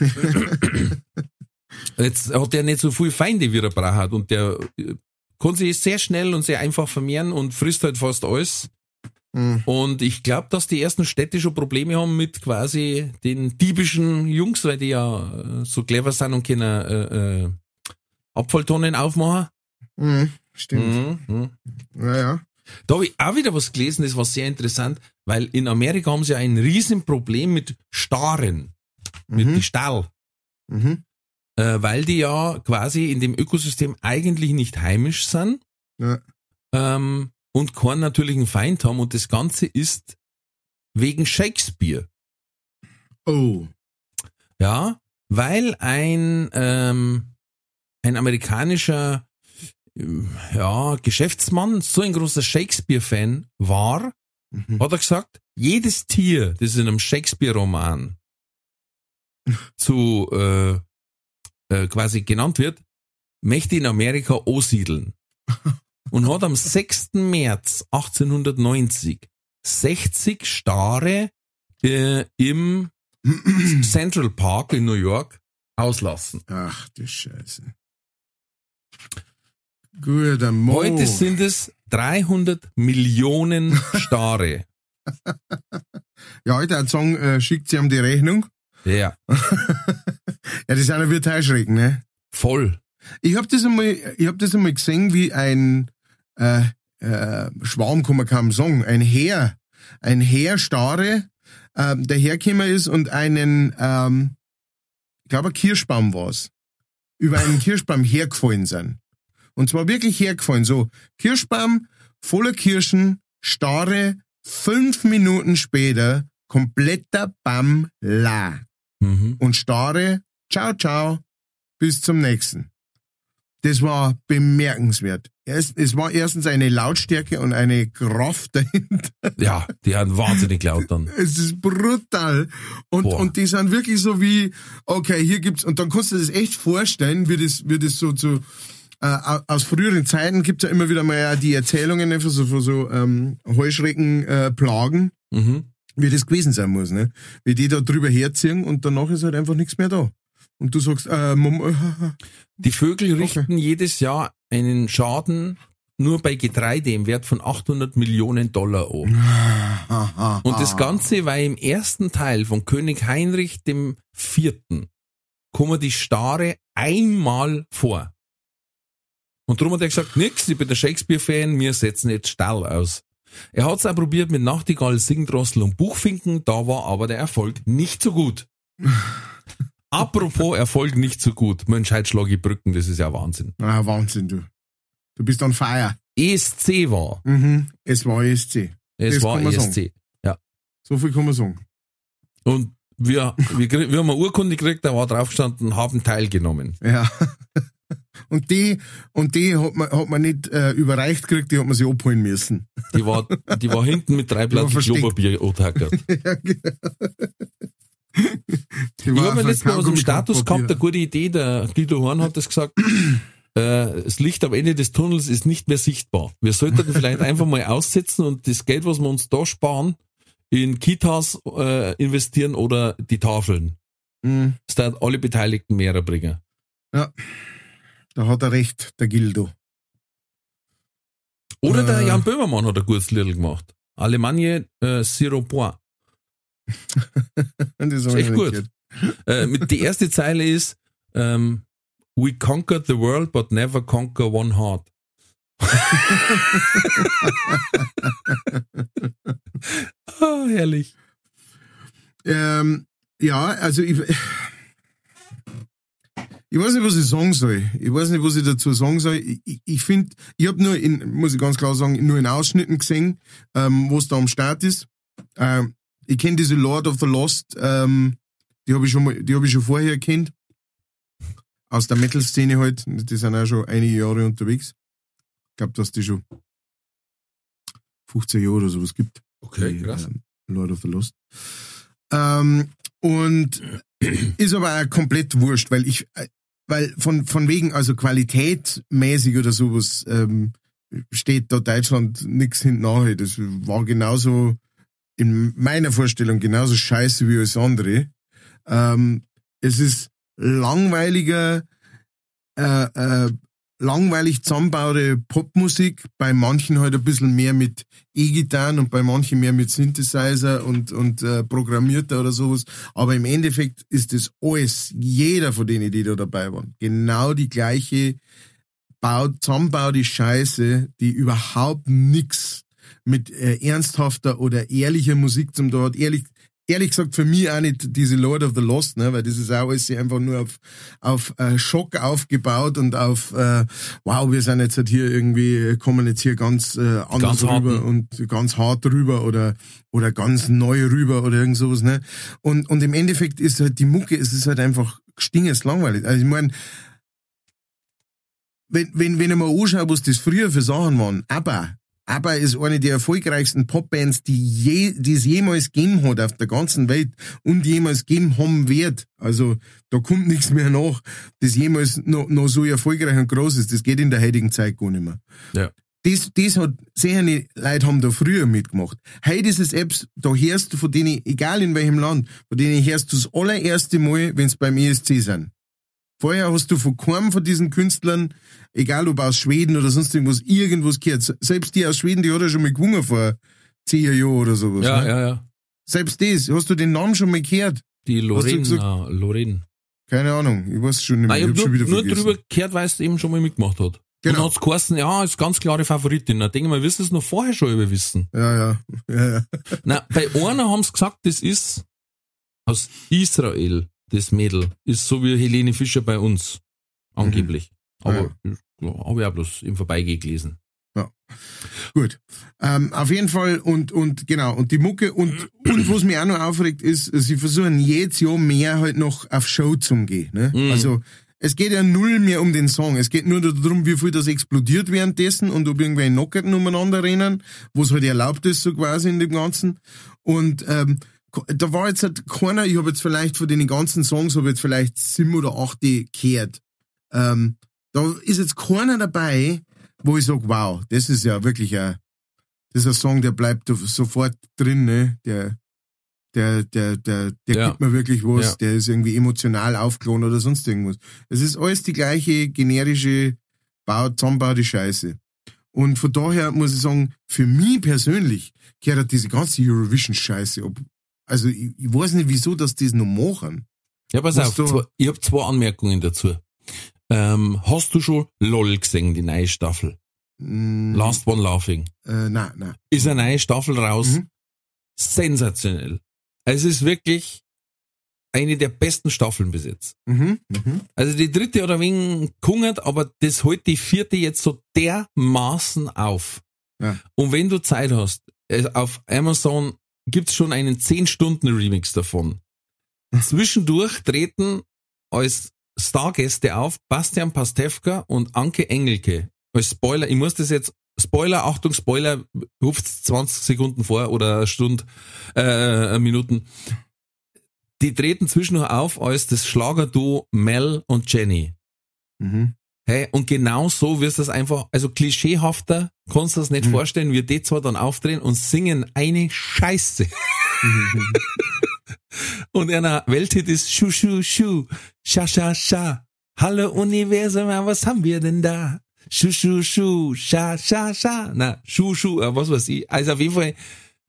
Jetzt hat er nicht so viel Feinde, wie er braucht. Und der äh, kann sich sehr schnell und sehr einfach vermehren und frisst halt fast alles. Mhm. Und ich glaube, dass die ersten Städte schon Probleme haben mit quasi den diebischen Jungs, weil die ja äh, so clever sind und können äh, äh, Abfalltonnen aufmachen. Mhm. Stimmt. Mhm. Mhm. Ja, ja. Da habe ich auch wieder was gelesen, das war sehr interessant, weil in Amerika haben sie ein Riesenproblem mit Staren, mit Mhm. die Stall, Mhm. äh, weil die ja quasi in dem Ökosystem eigentlich nicht heimisch sind Ja. ähm, und keinen natürlichen Feind haben und das Ganze ist wegen Shakespeare. Oh. Ja, weil ein, ähm, ein amerikanischer ja, Geschäftsmann so ein großer Shakespeare-Fan war, Mhm. hat er gesagt, jedes Tier, das in einem Shakespeare-Roman zu äh, äh, quasi genannt wird, möchte in Amerika ansiedeln. Und hat am 6. März 1890 60 Stare äh, im Central Park in New York auslassen. Ach du Scheiße. Guter Mo. Heute sind es 300 Millionen Stare. ja, heute ein Song, äh, schickt sie ihm die Rechnung. Ja, Ja, das ist einer wie Teilschrecken, ne? voll. Ich hab das einmal, ich hab das einmal gesehen, wie ein äh, äh, Schwarm kann man kaum sagen, ein Heer, ein Heerstare, ähm, der hergekommen ist und einen, ähm, ich glaube, ein Kirschbaum war's, über einen Kirschbaum hergefallen sind. Und zwar wirklich hergefallen, so Kirschbaum voller Kirschen, Stare, fünf Minuten später kompletter Baum la Mhm. und Stare, ciao, ciao, bis zum nächsten. Das war bemerkenswert. Es war erstens eine Lautstärke und eine Kraft dahinter. Ja, die haben wahnsinnig laut dann. Es ist brutal. Und, Boah. und die sind wirklich so wie, okay, hier gibt's, und dann kannst du dir das echt vorstellen, wie das, wie das so zu, äh, aus früheren Zeiten gibt's ja immer wieder mal die Erzählungen von so, von so ähm, Heuschreckenplagen, äh, Plagen, Mhm. wie das gewesen sein muss, ne? Wie die da drüber herziehen und danach ist halt einfach nichts mehr da. Und du sagst, äh, Mom, äh, Die Vögel richten jedes Jahr einen Schaden nur bei Getreide im Wert von 800 Millionen Dollar an. Und das Ganze war im ersten Teil von König Heinrich dem Vierten kommen die Stare einmal vor. Und darum hat er gesagt, nix, ich bin der Shakespeare-Fan, wir setzen jetzt Stall aus. Er hat es auch probiert mit Nachtigall, Singdrossel und Buchfinken, da war aber der Erfolg nicht so gut. Apropos Erfolg nicht so gut. Mensch, heute schlag ich Brücken, das ist ja Wahnsinn. Ah, Wahnsinn, du. Du bist on fire. ESC war. Mhm. Es war ESC. Es Das war ESC. Ja. So viel kann man sagen. Und wir, wir, wir haben eine Urkunde gekriegt, da war drauf gestanden, haben teilgenommen. Ja. Und die, und die hat man, hat man nicht äh, überreicht gekriegt, die hat man sich abholen müssen. Die war, die war hinten mit drei Platten. Klopapier antackert. ja, genau. Die Ich habe letztes Mal aus dem Status gehabt, eine gute Idee, der Guido Horn hat das gesagt, äh, das Licht am Ende des Tunnels ist nicht mehr sichtbar. Wir sollten vielleicht einfach mal aussetzen und das Geld, was wir uns da sparen, in Kitas äh, investieren oder die Tafeln. Mhm. Das hat alle Beteiligten mehr bringen. Da hat er recht, der Gildo. Oder der Äh. Jan Böhmermann hat ein gutes Lied gemacht. Alemannia äh, Zero Point. Das Ist echt gut. Äh, mit, die erste Zeile ist ähm, We conquered the world, but never conquer one heart. ah, herrlich. Ähm, ja, also ich, ich weiß nicht, was ich sagen soll. Ich weiß nicht, was ich dazu sagen soll. Ich, ich, ich finde, ich habe nur in, muss ich ganz klar sagen, nur in Ausschnitten gesehen, ähm, was da am Start ist. Ähm, ich kenne diese Lord of the Lost, ähm, die habe ich schon mal, die habe ich schon vorher kennt. Aus der Metal-Szene halt. Die sind auch schon einige Jahre unterwegs. Ich glaube, dass die schon 15 Jahre oder sowas gibt. Okay, die, krass. ähm, Lord of the Lost. Ähm, und ist aber auch komplett wurscht, weil ich, äh, weil von, von wegen, also qualitätmäßig oder sowas, ähm, steht da Deutschland nix hinten nach. Das war genauso, in meiner Vorstellung, genauso scheiße wie alles andere. Ähm, es ist langweiliger, äh, äh, langweilig zusammenbaute Popmusik, bei manchen halt ein bisschen mehr mit E-Gitarren und bei manchen mehr mit Synthesizer und, und äh, programmierter oder sowas. Aber im Endeffekt ist das alles, jeder von denen, die da dabei waren, genau die gleiche baut, zusammenbaute Scheiße, die überhaupt nix mit äh, ernsthafter oder ehrlicher Musik zum dort. Ehrlich, ehrlich gesagt für mich auch nicht diese Lord of the Lost, ne, weil das ist auch alles einfach nur auf, auf äh, Schock aufgebaut und auf, äh, wow, wir sind jetzt halt hier irgendwie, kommen jetzt hier ganz äh, anders Ganz rüber harten. und ganz hart rüber oder, oder ganz neu rüber oder irgend sowas, ne. Und, und im Endeffekt ist halt die Mucke, es ist halt einfach stinges langweilig. Also ich meine, wenn, wenn, wenn ich mal anschaue, was das früher für Sachen waren, ABBA, ABBA ist eine der erfolgreichsten Popbands, die, je, die es jemals gegeben hat auf der ganzen Welt und jemals geben haben wird. Also da kommt nichts mehr nach, das jemals noch, noch so erfolgreich und groß ist. Das geht in der heutigen Zeit gar nicht mehr. Ja. Das, das hat sehr viele Leute haben da früher mitgemacht. Heute ist es Apps, da hörst du von denen, egal in welchem Land, von denen hörst du das allererste Mal, wenn es beim ESC sind. Vorher hast du von keinem von diesen Künstlern, egal ob aus Schweden oder sonst irgendwas, irgendwas gehört. Selbst die aus Schweden, die hat ja schon mal gewungen vor zehn Jahren oder sowas. Ja, ne? ja, ja. Selbst das, hast du den Namen schon mal gehört? Die Lorraine, gesagt? na, Lorraine. Keine Ahnung, ich weiß schon nicht mehr. Nein, ich ich hab hab schon nur, wieder nur vergessen. drüber gehört, weil es eben schon mal mitgemacht hat. Genau. Und hat's geheißen, ja, ist ganz klare Favoritin. Da denke ich mal, wirst du es noch vorher schon über wissen. Ja, ja, ja, ja. Na, bei einer haben's gesagt, das ist aus Israel, das Mädel. Ist so wie Helene Fischer bei uns. Angeblich. Aber ja. habe ich auch bloß im Vorbeigehen gelesen. Gut. Ähm, auf jeden Fall und, und genau, und die Mucke und, und was mich auch noch aufregt, ist, sie versuchen jedes Jahr mehr halt noch auf Show zu gehen. Ne? Mhm. Also es geht ja null mehr um den Song. Es geht nur darum, wie viel das explodiert währenddessen und ob irgendwelche Nockerten umeinander rennen, wo es halt erlaubt ist, so quasi in dem Ganzen. Und ähm, da war jetzt halt keiner, ich habe jetzt vielleicht von den ganzen Songs, habe jetzt vielleicht sieben oder acht gehört. Ähm, da ist jetzt keiner dabei, wo ich sag, wow, das ist ja wirklich ein, das ist ein Song, der bleibt sofort drin, ne? Der, der, der, der, der Ja. gibt mir wirklich was, Ja. der ist irgendwie emotional aufgeladen oder sonst irgendwas. Es ist alles die gleiche generische Bau, zusammenbaute Scheiße. Und von daher muss ich sagen, für mich persönlich gehört halt diese ganze Eurovision-Scheiße ab. Also ich, ich weiß nicht, wieso, dass die das noch machen. Ja, pass Was auf, zwei, ich habe zwei Anmerkungen dazu. Ähm, hast du schon LOL gesehen, die neue Staffel? Mm, Last One Laughing. Äh, nein, nein. Ist eine neue Staffel raus. Mhm. Sensationell. Es ist wirklich eine der besten Staffeln bis jetzt. Mhm, mhm. Also die dritte hat ein wenig gehungert, aber das holt die vierte jetzt so dermaßen auf. Ja. Und wenn du Zeit hast, auf Amazon gibt's schon einen 10-Stunden-Remix davon. Zwischendurch treten als Stargäste auf Bastian Pastewka und Anke Engelke. Als Spoiler, ich muss das jetzt, Spoiler, Achtung, Spoiler, ruft 20 Sekunden vor oder eine Stunde, äh, Minuten. Die treten zwischendurch auf als das Schlagerduo Mel und Jenny. Mhm. Hey, und genau so wirst du das einfach, also klischeehafter kannst du das nicht Mhm. vorstellen, wie die zwei dann aufdrehen und singen eine Scheiße. Mhm. Und einer Welthit ist Schu Schu Schu, Scha Scha Scha. Hallo Universum, was haben wir denn da? Schu Schu Schu, Scha Scha Scha. Na, Schu Schu, äh, was weiß ich. Also auf jeden Fall,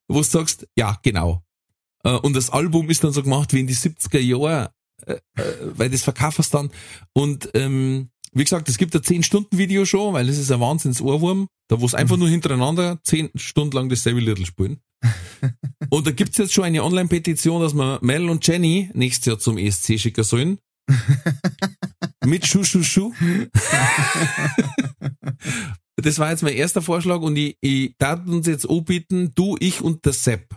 wo du sagst, ja, genau. Äh, Und das Album ist dann so gemacht wie in die 70er Jahre, äh, weil das verkaufst dann. Und ähm, wie gesagt, es gibt ein 10-Stunden-Video schon, weil das ist ein Wahnsinns-Ohrwurm, da wo es einfach nur hintereinander 10 Stunden lang dasselbe Little spielen. Und da gibt's jetzt schon eine Online-Petition, dass wir Mel und Jenny nächstes Jahr zum ESC schicken sollen. Mit Schu Schu Schu. Das war jetzt mein erster Vorschlag und ich, ich darf uns jetzt anbieten, du, ich und der Sepp.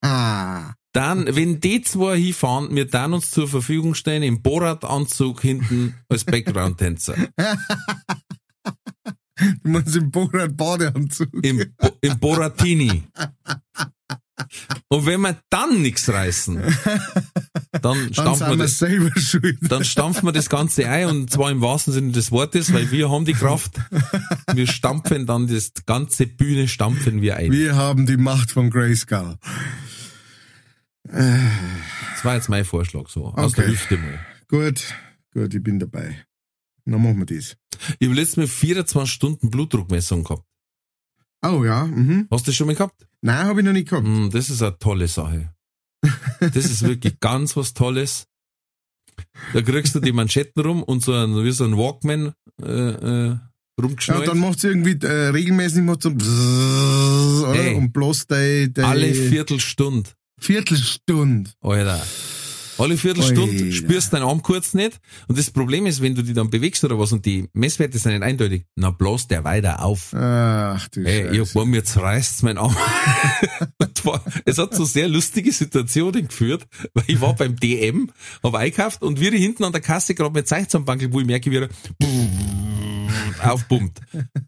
Ah. Dann, wenn die zwei hinfahren, wir dann uns zur Verfügung stellen im Borat-Anzug hinten als Background-Tänzer. Du meinst im Borat Badeanzug. Im, Bo- im Boratini. Und wenn wir dann nichts reißen, dann stampfen wir das, dann stampfen wir das Ganze ein und zwar im wahrsten Sinne des Wortes, weil wir haben die Kraft. Wir stampfen dann das ganze Bühne stampfen wir ein. Wir haben die Macht von Grayskull. Das war jetzt mein Vorschlag so. Aus der Okay. Hüfte mal. Gut, gut, ich bin dabei. Dann machen wir das. Ich habe letztes Mal 24 Stunden Blutdruckmessung gehabt. Oh ja, mhm. Hast du das schon mal gehabt? Nein, habe ich noch nicht gehabt. Mm, Das ist eine tolle Sache. Das ist wirklich ganz was Tolles. Da kriegst du die Manschetten rum und so ein, wie so ein Walkman äh, äh, Ja, rumgeschnallt. dann macht's irgendwie äh, regelmäßig macht so Bzzz, oder? Ey. und bloß die Alle Viertelstunde, Viertelstunde. Alter. Alle Viertelstunde Alter. spürst deinen Arm kurz nicht. Und das Problem ist, wenn du die dann bewegst oder was und die Messwerte sind nicht eindeutig, na bloß der weiter auf. Ach du Ey, ich hab Scheiße. mir jetzt reißt's mein Arm. Und war, es hat so sehr lustige Situationen geführt, weil ich war beim DM, hab eingekauft und wir hinten an der Kasse gerade mit Zeichen am Bankel, wo ich merke, wie er aufpumpt.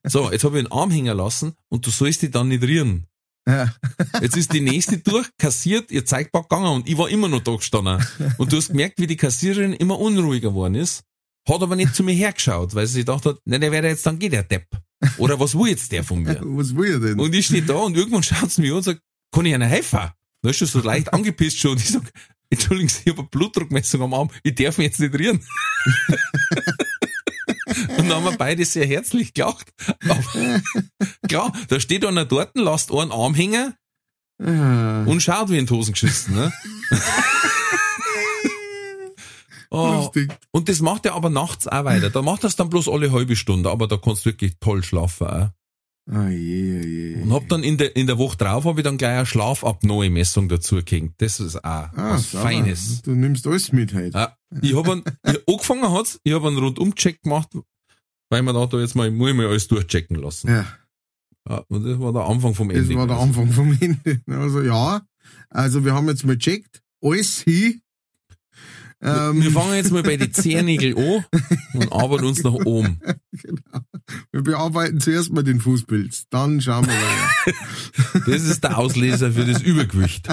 So, jetzt habe ich den Arm hängen lassen und du sollst die dann nicht rieren. Ja. Jetzt ist die nächste durch, kassiert, ihr Zeigpack gegangen und ich war immer noch da gestanden. Und du hast gemerkt, wie die Kassiererin immer unruhiger geworden ist, hat aber nicht zu mir hergeschaut, weil sie sich gedacht hat, nein, der wäre jetzt dann geht der Depp. Oder was will jetzt der von mir? Was will er denn? Und ich stehe da und irgendwann schaut sie mich an und sagt, kann ich einer helfen? Da ist schon so leicht angepisst schon. Und ich sag, Entschuldigen Sie, ich habe eine Blutdruckmessung am Arm, ich darf mich jetzt nicht rieren. und dann haben wir beide sehr herzlich gelacht. Aber klar, da steht einer dort, lasst einen Arm hängen Ah, und schaut wie in die Hosen geschissen. Ne? oh, und das macht er aber nachts auch weiter. Da macht er es dann bloß alle halbe Stunde, aber da kannst du wirklich toll schlafen. Auch. Ah, je, oh je. Und hab dann in der, in der Woche drauf hab ich dann gleich eine Schlafapnoe-Messung dazu gehängt. Das ist auch ah, was sauber. Feines. Du nimmst alles mit heute. Ja, ich hab einen, ich, angefangen hat's, ich hab einen Rundumcheck gemacht, weil man da jetzt mal, muss ich mal alles durchchecken lassen. Ja, Ja, und das war der Anfang vom das Ende. war der Anfang vom Ende. Also ja, also wir haben jetzt mal gecheckt, alles hin. Ähm, Wir fangen jetzt mal bei den Zehennägeln an und arbeiten uns nach oben. wir bearbeiten zuerst mal den Fußpilz, dann schauen wir weiter. Das ist der Auslöser für das Übergewicht.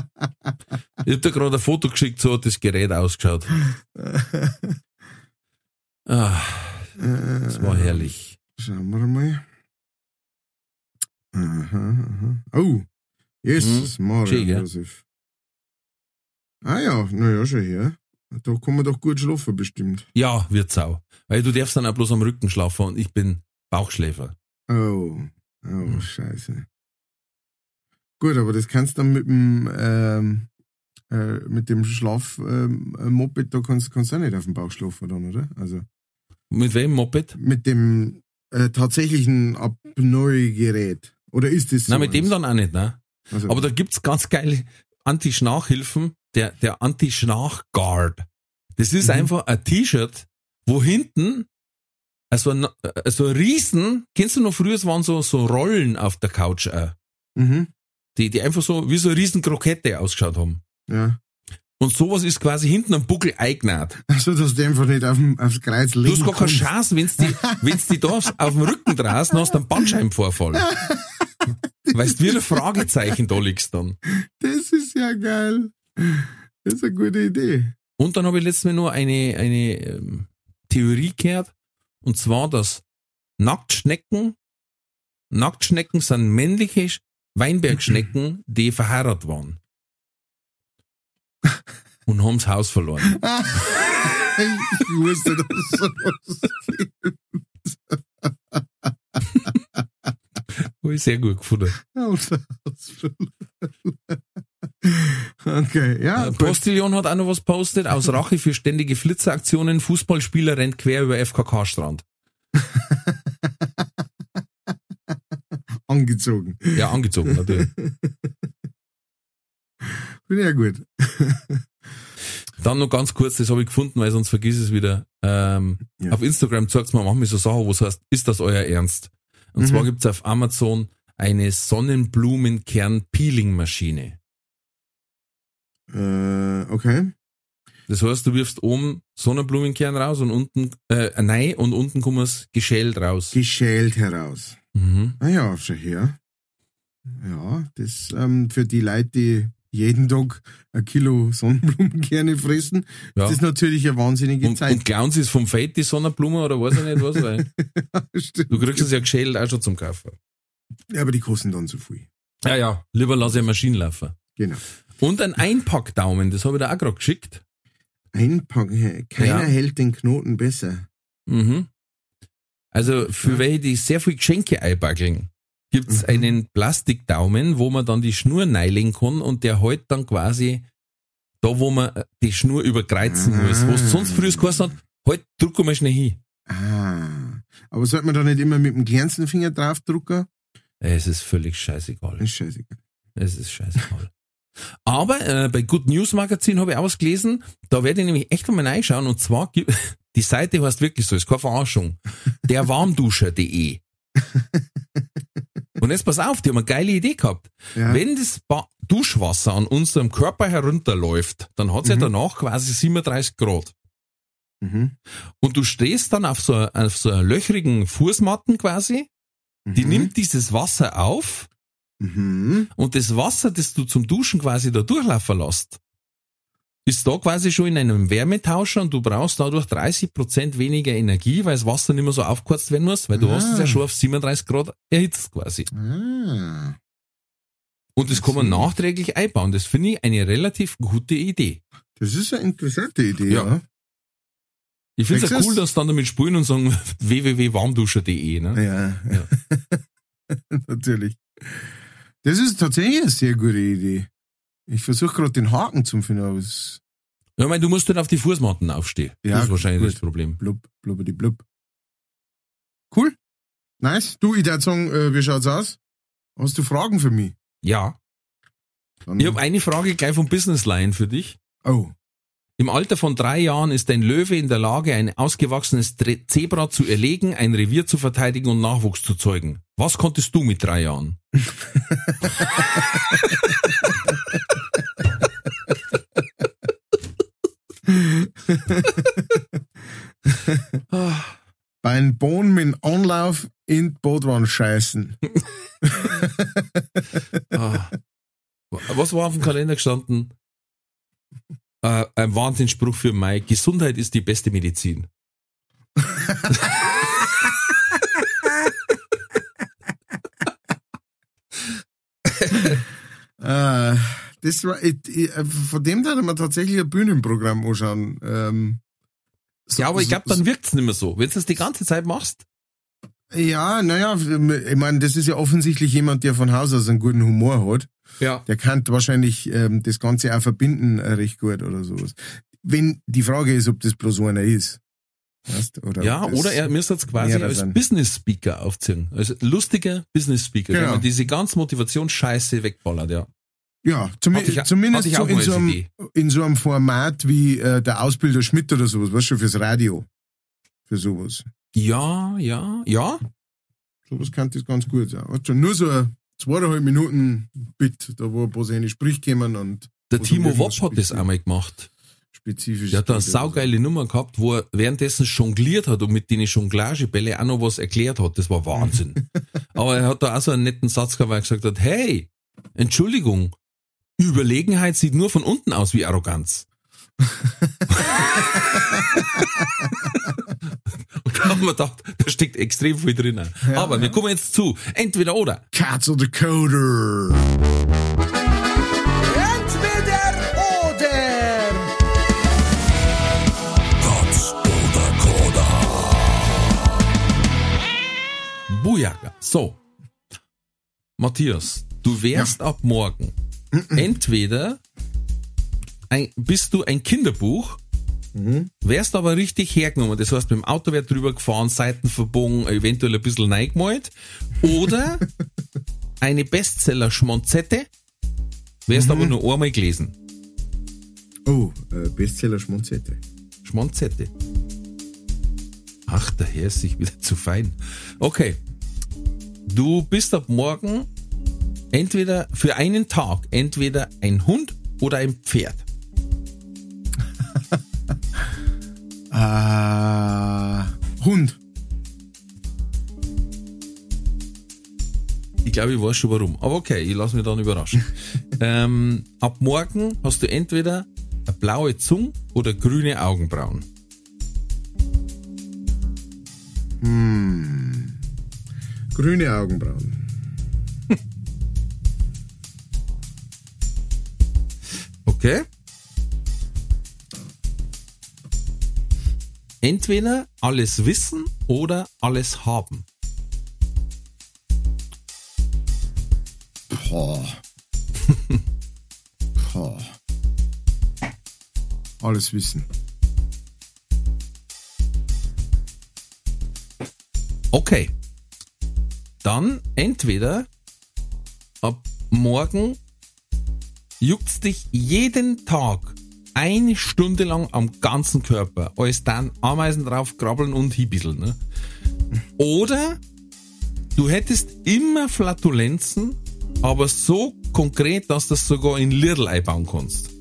Ich hab da gerade ein Foto geschickt, so hat das Gerät ausgeschaut. Ah, das war herrlich. Schauen wir mal. Aha, aha. Oh, Jesus, Schön, gell? Josef. Ah ja, naja, schon hier. Da kann man doch gut schlafen, bestimmt. Ja, wird's auch. Weil du darfst dann auch bloß am Rücken schlafen und ich bin Bauchschläfer. Oh, oh, Hm. scheiße. Gut, aber das kannst du dann mit dem, ähm, äh, mit dem Schlaf-Moped, ähm, da kannst, kannst du auch nicht auf dem Bauch schlafen dann, oder? Also, Mit wem Moped? mit dem äh, tatsächlichen Apnoe-Gerät. Oder ist das so? Nein, mit dem eins? dann auch nicht, ne? Also, Aber da gibt's ganz geile Anti-Schnarchhilfen, der, der Anti-Schnarch-Guard. Das ist Mhm. einfach ein T-Shirt, wo hinten also ein, also ein Riesen, kennst du noch früher, es waren so, so Rollen auf der Couch, äh, mhm, die, die einfach so wie so eine riesen Krokette ausgeschaut haben. ja. Und sowas ist quasi hinten am Buckel eingenäht. Also, dass du einfach nicht auf dem, aufs Kreuz Du legen hast gar keine. Chance, wenn's die, wenn's die da auf dem Rücken drehst, dann hast du einen Bandscheibenvorfall. Weißt du, wie ein Fragezeichen da liegst dann. Das ist ja geil. Das ist eine gute Idee. Und dann habe ich letztes Mal nur eine, eine ähm, Theorie gehört, und zwar, dass Nacktschnecken, Nacktschnecken sind männliche Sch- Weinbergschnecken, die verheiratet waren. Und haben's Haus verloren. Ich wusste, dass sowas Habe ich sehr gut gefunden. Okay, ja. Gut. Postillon hat auch noch was postet. Aus Rache für ständige Flitzeraktionen. Fußballspieler rennt quer über FKK-Strand. Angezogen. Ja, angezogen, natürlich. Bin ja gut. Dann noch ganz kurz, das habe ich gefunden, weil sonst vergiss es wieder. Ähm, Ja. Auf Instagram zeigt man manchmal so Sachen, wo es heißt, ist das euer Ernst? Und Mhm. zwar gibt's auf Amazon eine Sonnenblumenkern-Peeling-Maschine. Äh, okay. Das heißt, du wirfst oben Sonnenblumenkern raus und unten, äh, nein, und unten kommt es geschält raus. Geschält heraus. Mhm. Ah ja, schon her. Ja, das ähm, für die Leute, die jeden Tag ein Kilo Sonnenblumenkerne fressen, Ja. das ist natürlich eine wahnsinnige Und, Zeit. und glauben sie es vom Fett, die Sonnenblume, oder weiß ich nicht was, weil Stimmt. du kriegst es ja geschält auch schon zum Kaufen. Ja, aber die kosten dann zu viel. Ja, ja, lieber lass ich eine Maschine laufen. Genau. Und ein Einpackdaumen, das habe ich da auch gerade geschickt. Einpacken. Keiner Ja. hält den Knoten besser. Mhm. Also für Ja. welche, die sehr viel Geschenke einbackeln, gibt's Mhm. einen Plastikdaumen, wo man dann die Schnur neilen kann und der hält dann quasi da, wo man die Schnur überkreuzen Ah. muss. Was sonst früher geheißen hat, halt, drück mal schnell hin. Ah. Aber sollte man da nicht immer mit dem kleinsten Finger draufdrucken? Es ist völlig scheißegal. Ist scheißegal. Es ist scheißegal. Aber äh, bei Good News Magazin habe ich ausgelesen, da werde ich nämlich echt einmal reinschauen und zwar, gibt- die Seite heißt wirklich so, ist keine Verarschung, derwarmduscher.de. Und jetzt pass auf, die haben eine geile Idee gehabt. Ja. Wenn das ba Duschwasser an unserem Körper herunterläuft, dann hat es ja Mhm. danach quasi 37 Grad. Mhm. Und du stehst dann auf so, auf so einer löchrigen Fußmatten quasi, die Mhm. nimmt dieses Wasser auf Mhm. und das Wasser, das du zum Duschen quasi da durchlaufen lässt, ist da quasi schon in einem Wärmetauscher und du brauchst dadurch 30% weniger Energie, weil das Wasser nicht mehr so aufgeheizt werden muss, weil du Ah. hast es ja schon auf 37 Grad erhitzt quasi. Ah. Und das kann man nachträglich einbauen. Das finde ich eine relativ gute Idee. Das ist eine interessante Idee, Ja. ja. Ich finde es ja cool, dass dann damit spielen und sagen www.warmduscher.de. Ne? Ja. Natürlich. Das ist tatsächlich eine sehr gute Idee. Ich versuche gerade den Haken zu finden, aber es Ja, ich meine, du musst halt auf die Fußmatten aufstehen. Ja, das ist wahrscheinlich gut. das Problem. blub, blubbidi blub. Cool. Nice. Du, ich würde sagen, äh, wie schaut's aus? Hast du Fragen für mich? Ja. Dann, Ich habe eine Frage gleich vom Businessline für dich. oh. Im Alter von drei Jahren ist ein Löwe in der Lage, ein ausgewachsenes Zebra zu erlegen, ein Revier zu verteidigen und Nachwuchs zu zeugen. Was konntest du mit drei Jahren? Ah, Bei einem Bohnen mit Anlauf in die Bootwand scheißen. ah. Was war auf dem Kalender gestanden? Äh, ein Wahnsinnsspruch für Mai. Gesundheit ist die beste Medizin. Äh, das war, ich, ich, von dem da man tatsächlich ein Bühnenprogramm anschauen. Ähm, so- Ja, aber ich glaube, dann wirkt's nicht mehr so. Wenn du das die ganze Zeit machst, Ja, naja, ich meine, das ist ja offensichtlich jemand, der von Haus aus einen guten Humor hat. Ja. Der kann wahrscheinlich ähm, das Ganze auch verbinden äh, recht gut oder sowas. Wenn die Frage ist, ob das bloß einer ist. Weißt, oder Ja, oder er müsste es quasi als. Business Speaker aufziehen. Als lustiger Business Speaker, Genau. der man diese ganze Motivationsscheiße wegballert, ja. Ja, zum, ich- zumindest so in, so einem, in so einem Format wie äh, der Ausbilder Schmidt oder sowas, weißt du, fürs Radio. Für sowas. Ja, ja, ja. Sowas kann das ganz gut sein. Du, nur so ein zweieinhalb Minuten Bit, da wo ein paar seine Sprüche kommen und Der Timo Wopp hat das einmal gemacht. spezifisch. Der hat da eine saugeile Nummer gehabt, wo er währenddessen jongliert hat und mit den Jonglagebälle auch noch was erklärt hat. Das war Wahnsinn. Aber er hat da auch so einen netten Satz gehabt, weil er gesagt hat, hey, Entschuldigung, Überlegenheit sieht nur von unten aus wie Arroganz. und da haben wir gedacht, da steckt extrem viel drin. Aber wir kommen jetzt zu entweder oder. Katz oder Coder. Entweder oder. Bujaka. So. Matthias, du wärst ab morgen entweder ein, bist du ein Kinderbuch, wärst aber richtig hergenommen. Das heißt, mit dem Auto wird drüber gefahren, Seiten verbogen, eventuell ein bisschen neigemalt. Oder eine Bestseller-Schmonzette, wärst aber nur einmal gelesen. Oh, äh, Bestseller Schmonzette. Schmonzette. Ach, der Herr ist sich wieder zu fein. Okay. Du bist ab morgen entweder für einen Tag entweder ein Hund oder ein Pferd. Äh, Hund. Ich glaube, ich weiß schon warum. Aber okay, ich lasse mich dann überraschen. ähm, ab morgen hast du entweder eine blaue Zunge oder grüne Augenbrauen. Grüne Augenbrauen. Okay? Entweder alles wissen oder alles haben. Boah. Boah. Alles wissen. Okay. Dann entweder ab morgen juckt's dich jeden Tag eine Stunde lang am ganzen Körper, als dann Ameisen drauf krabbeln und hibisseln. Ne? Oder du hättest immer Flatulenzen, aber so konkret, dass du das sogar in Lidl einbauen kannst.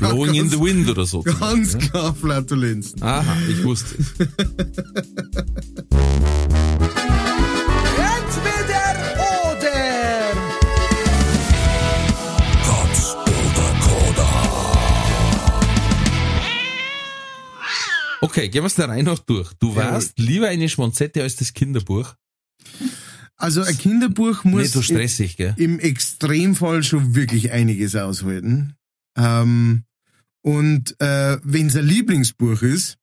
Blowing in the wind oder so. Ganz Beispiel, klar Flatulenzen. ne? Aha, ich wusste es. Okay, gehen wir es der Reihe noch durch. Du warst lieber eine Schmonzette als das Kinderbuch. Also ein Kinderbuch muss Nicht so stressig, gell? im Extremfall schon wirklich einiges aushalten. Ähm, und äh, wenn es ein Lieblingsbuch ist,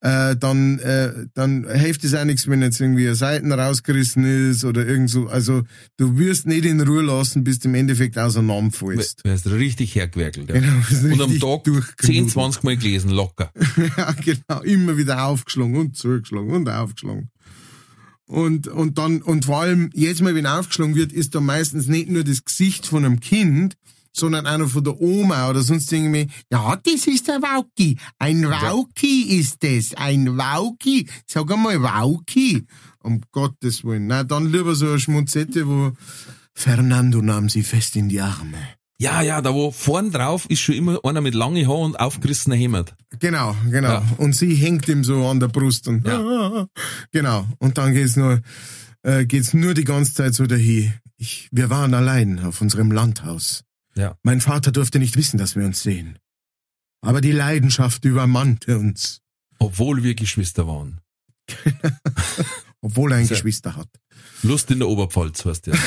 äh, dann, äh, dann hilft es auch nichts, wenn jetzt irgendwie eine Seiten rausgerissen ist oder irgend so. Also du wirst nicht in Ruhe lassen, bis du im Endeffekt auseinanderfällst. Du hast richtig hergewerkelt. Ja. Genau, Und am Tag durchgenudelt. 10, 20 Mal gelesen, locker. ja, genau. Immer wieder aufgeschlagen und zugeschlagen und aufgeschlagen. Und, und dann, und vor allem, jetzt mal, wenn aufgeschlagen wird, ist da meistens nicht nur das Gesicht von einem Kind, sondern noch von der Oma oder sonst irgendwie, ja, das ist ein Wauki. Ein Wauki ist das. Ein Wauki. Sag einmal Wauki. Um Gottes Willen. Na, dann lieber so eine Schmunzette, wo Fernando nahm sie fest in die Arme. Ja, ja, da wo vorn drauf ist schon immer einer mit langen Haaren und aufgerissener Hemd. Genau, genau. Ja. Und sie hängt ihm so an der Brust und genau. Und dann geht's nur, äh, geht's nur die ganze Zeit so dahin. Ich, wir waren allein auf unserem Landhaus. Ja. Mein Vater durfte nicht wissen, dass wir uns sehen. Aber die Leidenschaft übermannte uns, Obwohl wir Geschwister waren. obwohl er ein So. Geschwister hat. Lust in der Oberpfalz, heißt ja.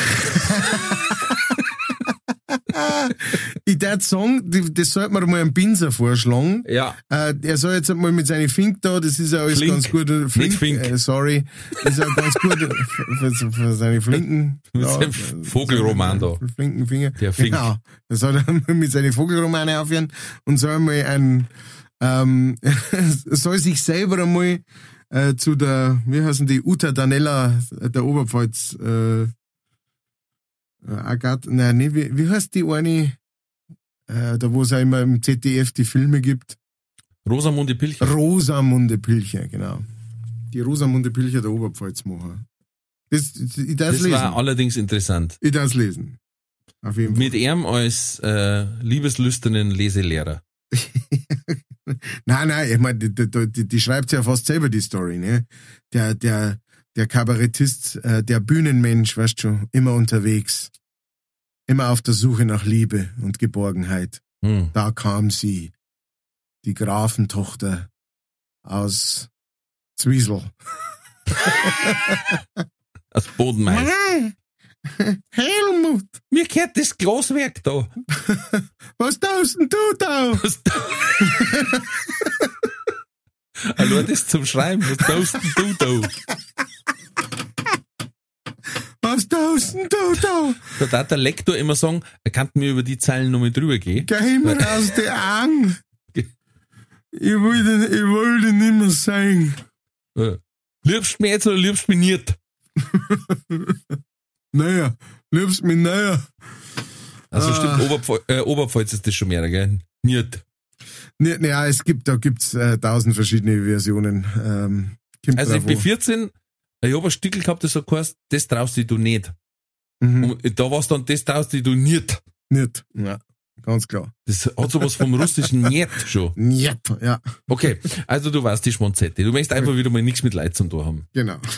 Ich der Song, die- das sollte man mal einem Pinser vorschlagen. Ja. Äh, er soll jetzt mal mit seinen Fink da, das ist ja alles Flink. ganz gut. äh, Nicht Fink. Äh, sorry. Das ist ja ganz gut für, für, für seine Flinken. Mit ja, seinem Vogelroman da. Flinken Finger. Der Fink. Genau. Er soll dann mal mit seinen Vogelromane aufhören und soll mal ein, ähm, soll sich selber einmal äh, zu der, wie heißen die, Uta Danella der Oberpfalz, äh, äh, Agathe, nein, nee, wie, wie heißt die eine, äh, da wo es auch immer im ZDF die Filme gibt? Rosamunde Pilcher. Rosamunde Pilcher, genau. Die Rosamunde Pilcher der Oberpfalz machen. Das, ich Das lesen. war allerdings interessant. ich darf lesen. Auf jeden Fall. Mit ihm als äh, liebeslüsternen Leselehrer. Nein, nein, ich meine, die, die, die, schreibt ja fast selber die Story, ne? Der, der, der Kabarettist, äh, der Bühnenmensch, weißt schon, immer unterwegs. Immer auf der Suche nach Liebe und Geborgenheit. Hm. Da kam sie, die Grafentochter aus Zwiesel. Als Bodenmeister. Helmut, Mir gehört das Glaswerk da. was tust denn du da? Was da? Hallo, das zum Schreiben. Was tust denn du da? Was tust denn du da? Da darf der Lektor immer sagen, er kann mir über die Zeilen nochmal drüber gehen. Geh mir aus den Augen. Ich wollte, ich wollte nicht mehr sein. Äh, Liebst du mich jetzt oder liebst du mich nicht? Naja, liebst mich näher. Also Ah. stimmt, Oberpfalz, äh, Oberpfalz ist das schon mehr, gell? Nicht. Ja, es gibt, da gibt's äh, tausend verschiedene Versionen. Ähm, Also ich bin an. 14, ich hab ein Stückel gehabt, das so heißt, das traust du nicht. Mhm. Und da war's dann, das traust du nicht. Nicht. Ja, ganz klar. Das hat sowas vom russischen Niet schon. Niet. Ja, Okay, also du weißt die Schmonzette. Du möchtest einfach wieder mal nichts mit Leid zum Tor haben. genau.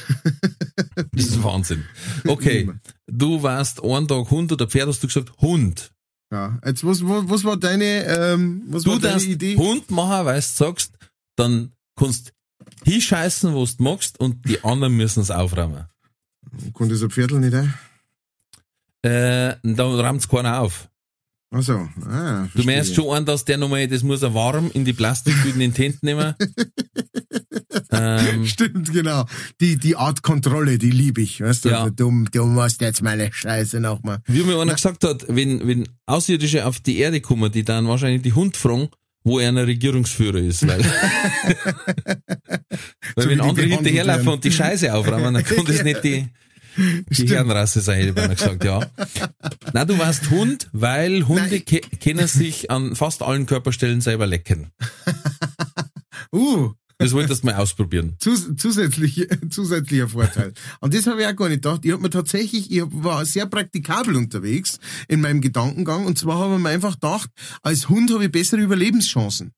Das ist Wahnsinn. Okay, du warst einen Tag Hund oder Pferd, hast du gesagt Hund. Ja, jetzt was, was, was war deine, ähm, was Du war deine darfst Idee? Hund machen, weil du sagst, dann kannst hinscheißen, was du magst und die anderen müssen es aufräumen. So ein Viertel nicht ein? Äh, da räumt's keiner auf. Also, ah, Du meinst schon einen, dass der nochmal, das muss er warm in die Plastiktüten in die Hände nehmen. ähm, Stimmt, genau. Die, die Art Kontrolle, die liebe ich. Weißt du, Ja. du, du musst jetzt meine Scheiße nochmal. wie mir einer gesagt hat, wenn, wenn Außerirdische auf die Erde kommen, die dann wahrscheinlich die Hund fragen, wo er ein Regierungsführer ist, weil, weil So wenn andere hinterherlaufen und die Scheiße aufräumen, dann kann das nicht die, die. Herrenrasse sein, hätte ich beinahe gesagt, ja. Na, du warst Hund, weil Hunde ke können sich an fast allen Körperstellen selber lecken. Uh, Das wolltest du mal ausprobieren. zus zusätzlich, zusätzlicher Vorteil. Und das habe ich auch gar nicht gedacht. Ich habe mir tatsächlich, ich war sehr praktikabel unterwegs in meinem Gedankengang. Und zwar habe ich mir einfach gedacht, als Hund habe ich bessere Überlebenschancen.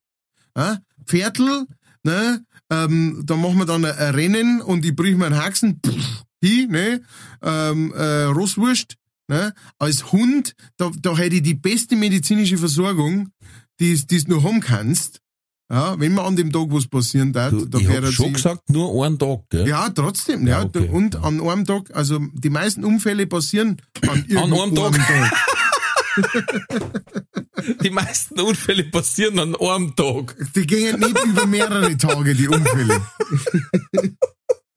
Ja? Pferdl, ne, ähm, da machen wir dann ein, Rennen und ich brich mir einen Haxen, pff, hi, ne, ähm, äh, Rosswurst, ne, als Hund, da, da hätte ich die beste medizinische Versorgung, die du nur haben kannst. Ja, wenn mir an dem Tag was passieren darf, Du, da ich wäre schon gesagt, nur einen Tag, gell? ja, trotzdem, ja. Ja, okay. Und an einem Tag, also die meisten Unfälle passieren an einem irgendeinem Tag. Tag. Die meisten Unfälle passieren an einem Tag. Die gehen nicht über mehrere Tage, die Unfälle.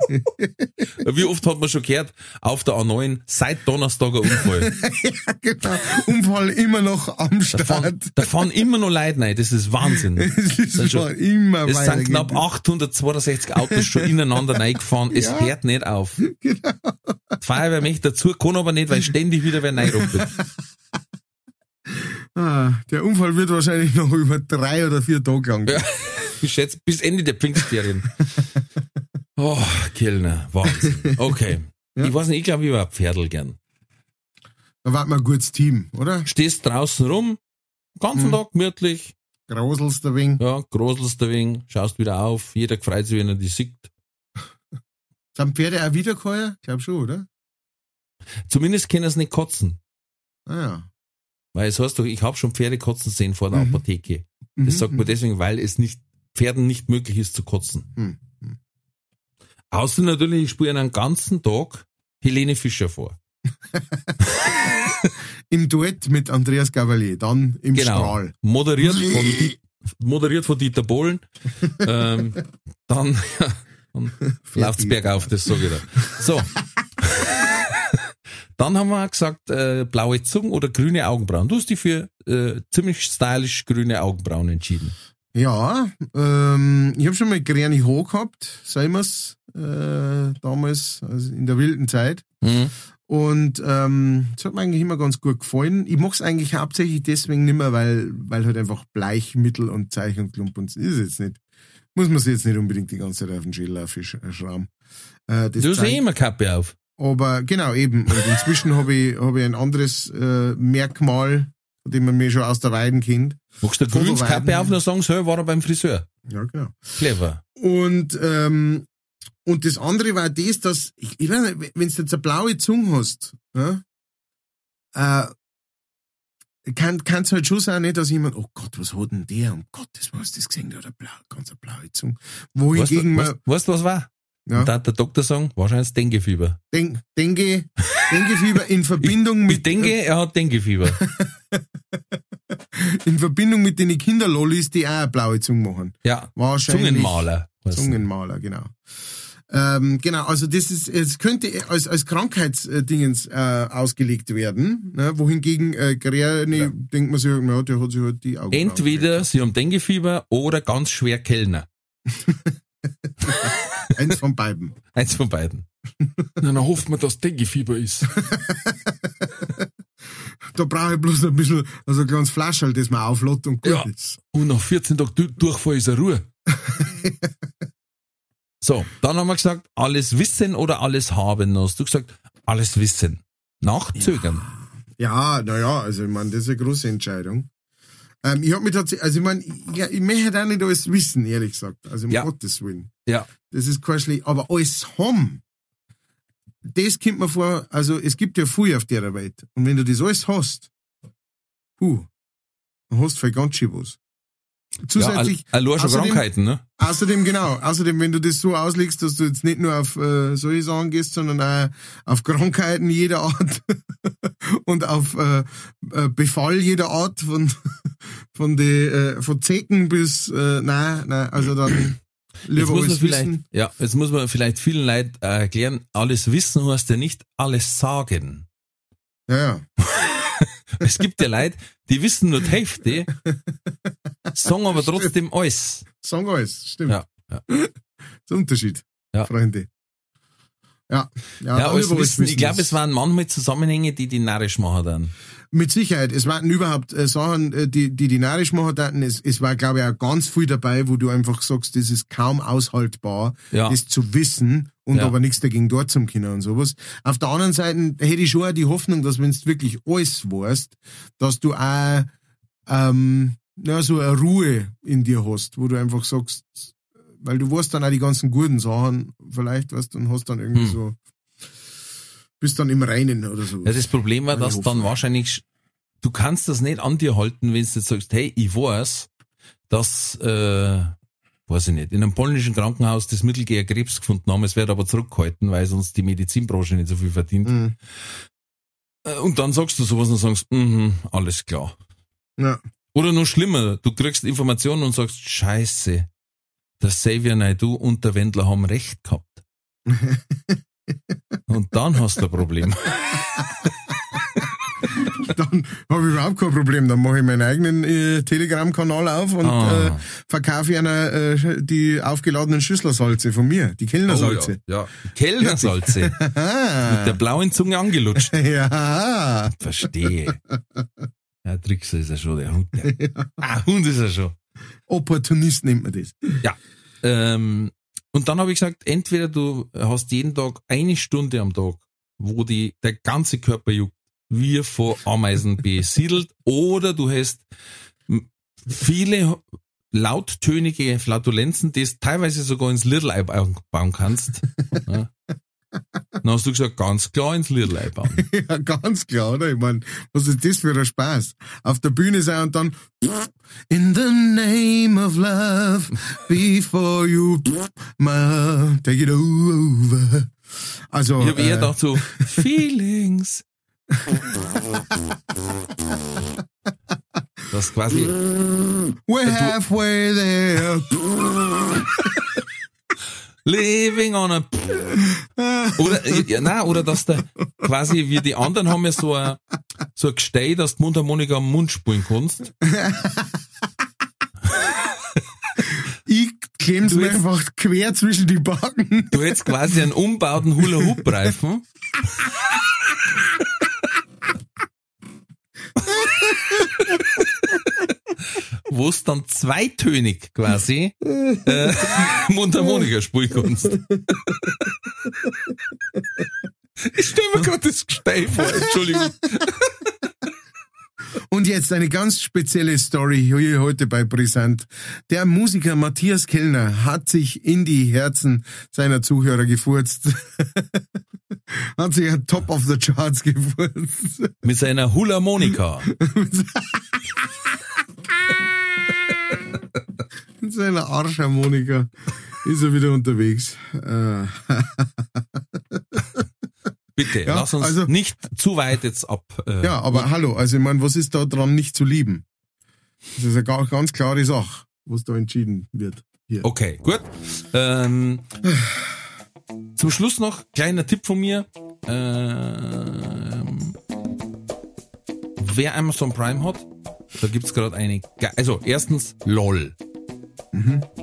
Wie oft hat man schon gehört, auf der A9, seit Donnerstag ein Unfall. genau. Unfall immer noch am Da Start. fahren, da fahren immer noch Leute rein, das ist Wahnsinn. Es ist schon- immer Es sind knapp 862 Autos schon ineinander reingefahren. Es Ja. hört nicht auf. Genau. Die Feuerwehr möchte dazu, kann aber nicht, weil ständig wieder wer reinrumpelt. ah, der Unfall wird wahrscheinlich noch über drei oder vier Tage lang. Ja. Ich schätze, bis Ende der Pfingstferien. Oh, Kellner, Wahnsinn. Okay. Ja. Ich weiß nicht, ich glaube, ich war ein Pferdl gern. Da war man ein gutes Team, oder? Stehst draußen rum, ganzen Mhm. Tag gemütlich, Grauselst ein wenig. ja, groselst ein wenig, schaust wieder auf, jeder freut sich, wenn er die sieht. Sind Pferde auch wiedergeheuer? Ich glaube schon, oder? Zumindest können sie nicht kotzen. Ah ja. Weil es heißt doch, ich habe schon Pferde kotzen sehen vor der Mhm. Apotheke. Mhm. Das sagt man deswegen, weil es nicht Pferden nicht möglich ist zu kotzen. Mhm. Außer natürlich, ich spiele einen ganzen Tag Helene Fischer vor. Im Duett mit Andreas Gavalier, dann im Genau. Strahl. Moderiert von, moderiert von Dieter Bohlen. ähm, dann, dann läuft's bergauf, das sage ich da. So. dann haben wir gesagt, äh, blaue Zungen oder grüne Augenbrauen. Du hast dich für äh, ziemlich stylisch grüne Augenbrauen entschieden. Ja, ähm, ich habe schon mal grüne Haare gehabt, sagen wir's, äh, damals, also in der wilden Zeit. Mhm. Und ähm, das hat mir eigentlich immer ganz gut gefallen. Ich mach's eigentlich hauptsächlich deswegen nicht mehr, weil, weil halt einfach Bleichmittel und Zeichenklump und ist jetzt nicht. Muss man sich jetzt nicht unbedingt die ganze Zeit auf den Schädel aufsch- äh, schrauben. Äh, das Du hast eh immer Kappe auf. aber genau, eben. Und inzwischen habe ich, hab ich ein anderes äh, Merkmal, dem man mir schon aus der Weiden kennt. Machst du eine Fotoweiden. Grünskappe auf und sagen, so, war er beim Friseur. Ja, genau. Clever. Und, ähm, und das andere war das, dass, ich, ich weiß nicht, wenn du jetzt eine blaue Zunge hast, ja, äh, kann es halt schon sein, nicht, dass jemand, oh Gott, was hat denn der? Um Gottes Willen, hast du das gesehen? Der hat eine blau, ganz eine blaue Zunge. Wohingegen weißt, man, weißt du, was war? Ja, Da hat der Doktor sagen, wahrscheinlich Denkefieber. denk, denke, Denkefieber in Verbindung Ich mit, denke, er hat Denkefieber. in Verbindung mit den Kinderlollis, die auch eine blaue Zunge machen. Ja, Wahrscheinlich. Zungenmaler. er. Zungenmaler, genau. Ähm, genau, also das ist, es könnte als, als Krankheitsdingens äh, ausgelegt werden, ne? wohingegen äh, Gräne, denkt man sich, ja, der hat sich halt die Augen. Entweder sie haben Denkefieber oder ganz schwer Kellner. Eins von beiden. Eins von beiden. Na, dann hofft man, dass Denkefieber ist. Da brauche ich bloß ein bisschen, also ein kleines Flaschel, das man auflädt und gut Ja. ist. Und nach 14 Tagen Du- Durchfall ist er Ruhe. so, dann haben wir gesagt, alles wissen oder alles haben. Hast du gesagt, alles wissen. Nachzögern. Ja, naja, also ich meine, das ist eine große Entscheidung. Ähm, ich habe mich tatsächlich, also ich meine, ja, ich möchte halt auch nicht alles wissen, ehrlich gesagt. Also um Ja. Gottes Willen. Ja. Das ist kein schlecht, aber alles haben. Das kommt mir vor, also es gibt ja viel auf der Welt. Und wenn du das alles hast, puh, dann hast du für ganz schön was. Zusätzlich. Ja, schon außerdem- Krankheiten, ne? Außerdem, genau, außerdem, wenn du das so auslegst, dass du jetzt nicht nur auf äh, solche Sachen gehst, sondern auch auf Krankheiten jeder Art und auf äh, äh, Befall jeder Art von von die, äh, von Zecken bis äh, nein, nein, also dann Jetzt lieber muss man vielleicht, wissen. ja, jetzt muss man vielleicht vielen Leuten äh, erklären, alles wissen heißt ja nicht alles sagen. Ja, ja. Es gibt ja Leute, die wissen nur die Hälfte, sagen aber trotzdem alles. Sagen alles, stimmt. Ja, ja. Das ist ein Unterschied, Ja. Freunde. Ja, ja, Ja, dann lieber wissen. Ich glaube, es waren manchmal Zusammenhänge, die die narrisch machen dann. Mit Sicherheit. Es waren überhaupt äh, Sachen, äh, die, die die narisch machen hatten. Es, es war, glaube ich, auch ganz viel dabei, wo du einfach sagst, das ist kaum aushaltbar, Ja. das zu wissen und Ja. aber nichts dagegen dort zum Kinder und sowas. Auf der anderen Seite hätte ich schon auch die Hoffnung, dass wenn du wirklich alles weißt, dass du auch ähm, na, so eine Ruhe in dir hast, wo du einfach sagst, weil du weißt dann auch die ganzen guten Sachen, vielleicht, weißt du, und hast dann irgendwie Hm. so, bist dann im Reinen oder so. Ja, das Problem war, dass dann wahrscheinlich, du kannst das nicht an dir halten, wenn du jetzt sagst, hey, ich weiß, dass, äh, weiß ich nicht, in einem polnischen Krankenhaus das Mittel gegen Krebs gefunden haben, es wird aber zurückgehalten, weil sonst die Medizinbranche nicht so viel verdient. Mhm. Äh, Und dann sagst du sowas und sagst, mhm, alles klar. Ja. Oder noch schlimmer, du kriegst Informationen und sagst, scheiße, der Xavier Naidoo und der Wendler haben recht gehabt. und dann hast du ein Problem. dann habe ich überhaupt kein Problem. Dann mache ich meinen eigenen äh, Telegram-Kanal auf und Ah. äh, verkaufe einer äh, die aufgeladenen Schüsselsalze von mir, die Kellnersalze. Oh, ja. ja. Kellnersalze. Mit der blauen Zunge angelutscht. ja. Verstehe. Ja, Trickser ist er schon, der Hund. Der. Ah, Hund ist er schon. Opportunist nennt man das. Ähm, und dann habe ich gesagt, entweder du hast jeden Tag eine Stunde am Tag, wo die, der ganze Körper juckt, wie vor Ameisen besiedelt, oder du hast viele lauttönige Flatulenzen, die es teilweise sogar ins Little Eye bauen kannst. Ja. Dann hast du gesagt, ganz klar ins Little Eye bauen. Ja, ganz klar, oder? Ich meine, was ist das für ein Spaß? Auf der Bühne sein und dann In the name of love, before you take it over. Also, Ich habe eher äh, gedacht so, Feelings. Das quasi, we're halfway there. living on a, oder, ja, nein, oder dass der, quasi, wie die anderen haben ja so ein, so ein Gestell, dass du Mundharmonika am Mund spielen kannst. Ich klemm's mir einfach quer zwischen die Backen. Du hättest quasi einen umbauten Hula-Hoop-Reifen. Wo es dann zweitönig quasi äh, Mundharmonika spielen kannst. Ich stell mir gerade das Gestell vor, Entschuldigung. Und jetzt eine ganz spezielle Story hier heute bei Brisant. Der Musiker Matthias Kellner hat sich in die Herzen seiner Zuhörer gefurzt. Hat sich ein Top of the Charts gefurzt. Mit seiner Hula-Monika. Mit seiner Arschharmonika ist er wieder unterwegs. Äh, Bitte, Ja, lass uns also- nicht zu weit jetzt ab. Äh, ja, aber hallo, also ich meine, was ist da dran nicht zu lieben? Das ist eine ga- ganz klare Sache, was da entschieden wird. Hier. Okay, gut. Ähm, zum Schluss noch kleiner Tipp von mir. Ähm, wer Amazon Prime hat, da gibt's gerade eine. ge- Also erstens LOL.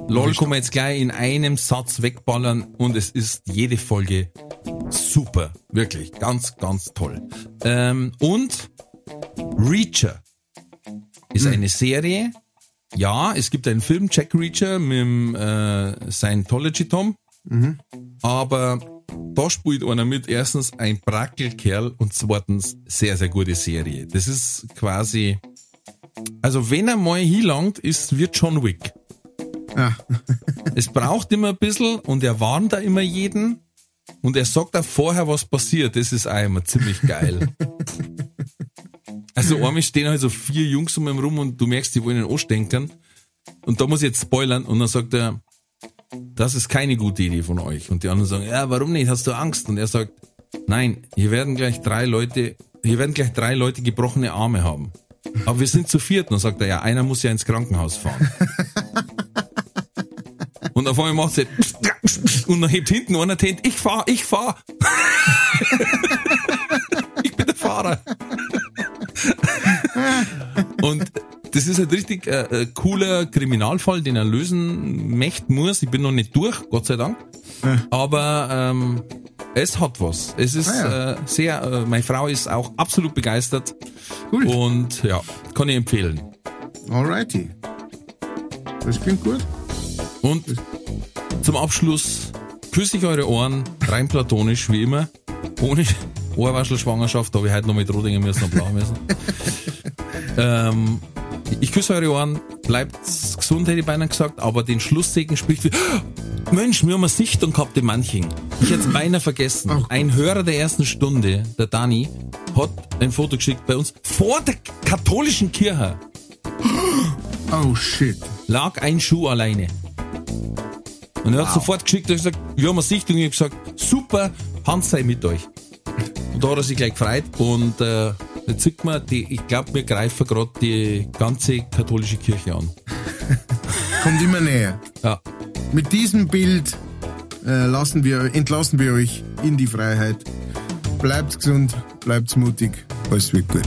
LOL kann man jetzt gleich in einem Satz wegballern und es ist jede Folge super. Wirklich. Ganz, ganz toll. Ähm, und Reacher ist eine Serie. Ja, es gibt einen Film, Jack Reacher, mit dem äh, Scientology Tom. Aber da spielt einer mit. Erstens ein Brackelkerl und zweitens sehr, sehr gute Serie. Das ist quasi, also wenn er mal hinlangt, ist, wird John Wick. Ah, Es braucht immer ein bisschen und er warnt da immer jeden und er sagt auch vorher, was passiert. Das ist auch immer ziemlich geil. Also einmal stehen halt so vier Jungs um ihn rum und du merkst, die wollen ihn anstenkern. und da muss ich jetzt spoilern, und dann sagt er, das ist keine gute Idee von euch. Und die anderen sagen, ja, warum nicht? Hast du Angst? Und er sagt, nein, hier werden gleich drei Leute, hier werden gleich drei Leute gebrochene Arme haben. Aber wir sind zu viert. Und dann sagt er, ja, einer muss ja ins Krankenhaus fahren. Und auf einmal macht sie und dann hebt hinten einer Tent, ich fahr, ich fahr. ich bin der Fahrer. Und das ist halt richtig äh, äh, cooler Kriminalfall, den er lösen möchte muss. Ich bin noch nicht durch, Gott sei Dank. Aber ähm, es hat was. Es ist Ah ja. äh, sehr, äh, meine Frau ist auch absolut begeistert. Gut. Und ja, kann ich empfehlen. Alrighty. Das klingt gut. Und zum Abschluss küsse ich eure Ohren, rein platonisch, wie immer. Ohne Ohrwaschelschwangerschaft, da habe ich heute noch mit Rodingen müssen und blau müssen. ähm, ich küsse eure Ohren, bleibt gesund, hätte ich beinahe gesagt, aber den Schlusssegen spricht wie, Mensch, wir haben eine Sichtung gehabt in Manching. Ich hätte es beinahe vergessen. Ein Hörer der ersten Stunde, der Dani, hat ein Foto geschickt bei uns vor der katholischen Kirche. Oh shit. lag ein Schuh alleine. Und er hat sofort geschickt und gesagt, wir haben eine Sichtung. Ich habe gesagt, super, Hans sei mit euch. Und da hat er sich gleich gefreut und äh, jetzt sieht man, die, ich glaube, wir greifen gerade die ganze katholische Kirche an. Kommt immer näher. Ja, Mit diesem Bild äh, lassen wir, entlassen wir euch in die Freiheit. Bleibt gesund, bleibt mutig, alles wird gut.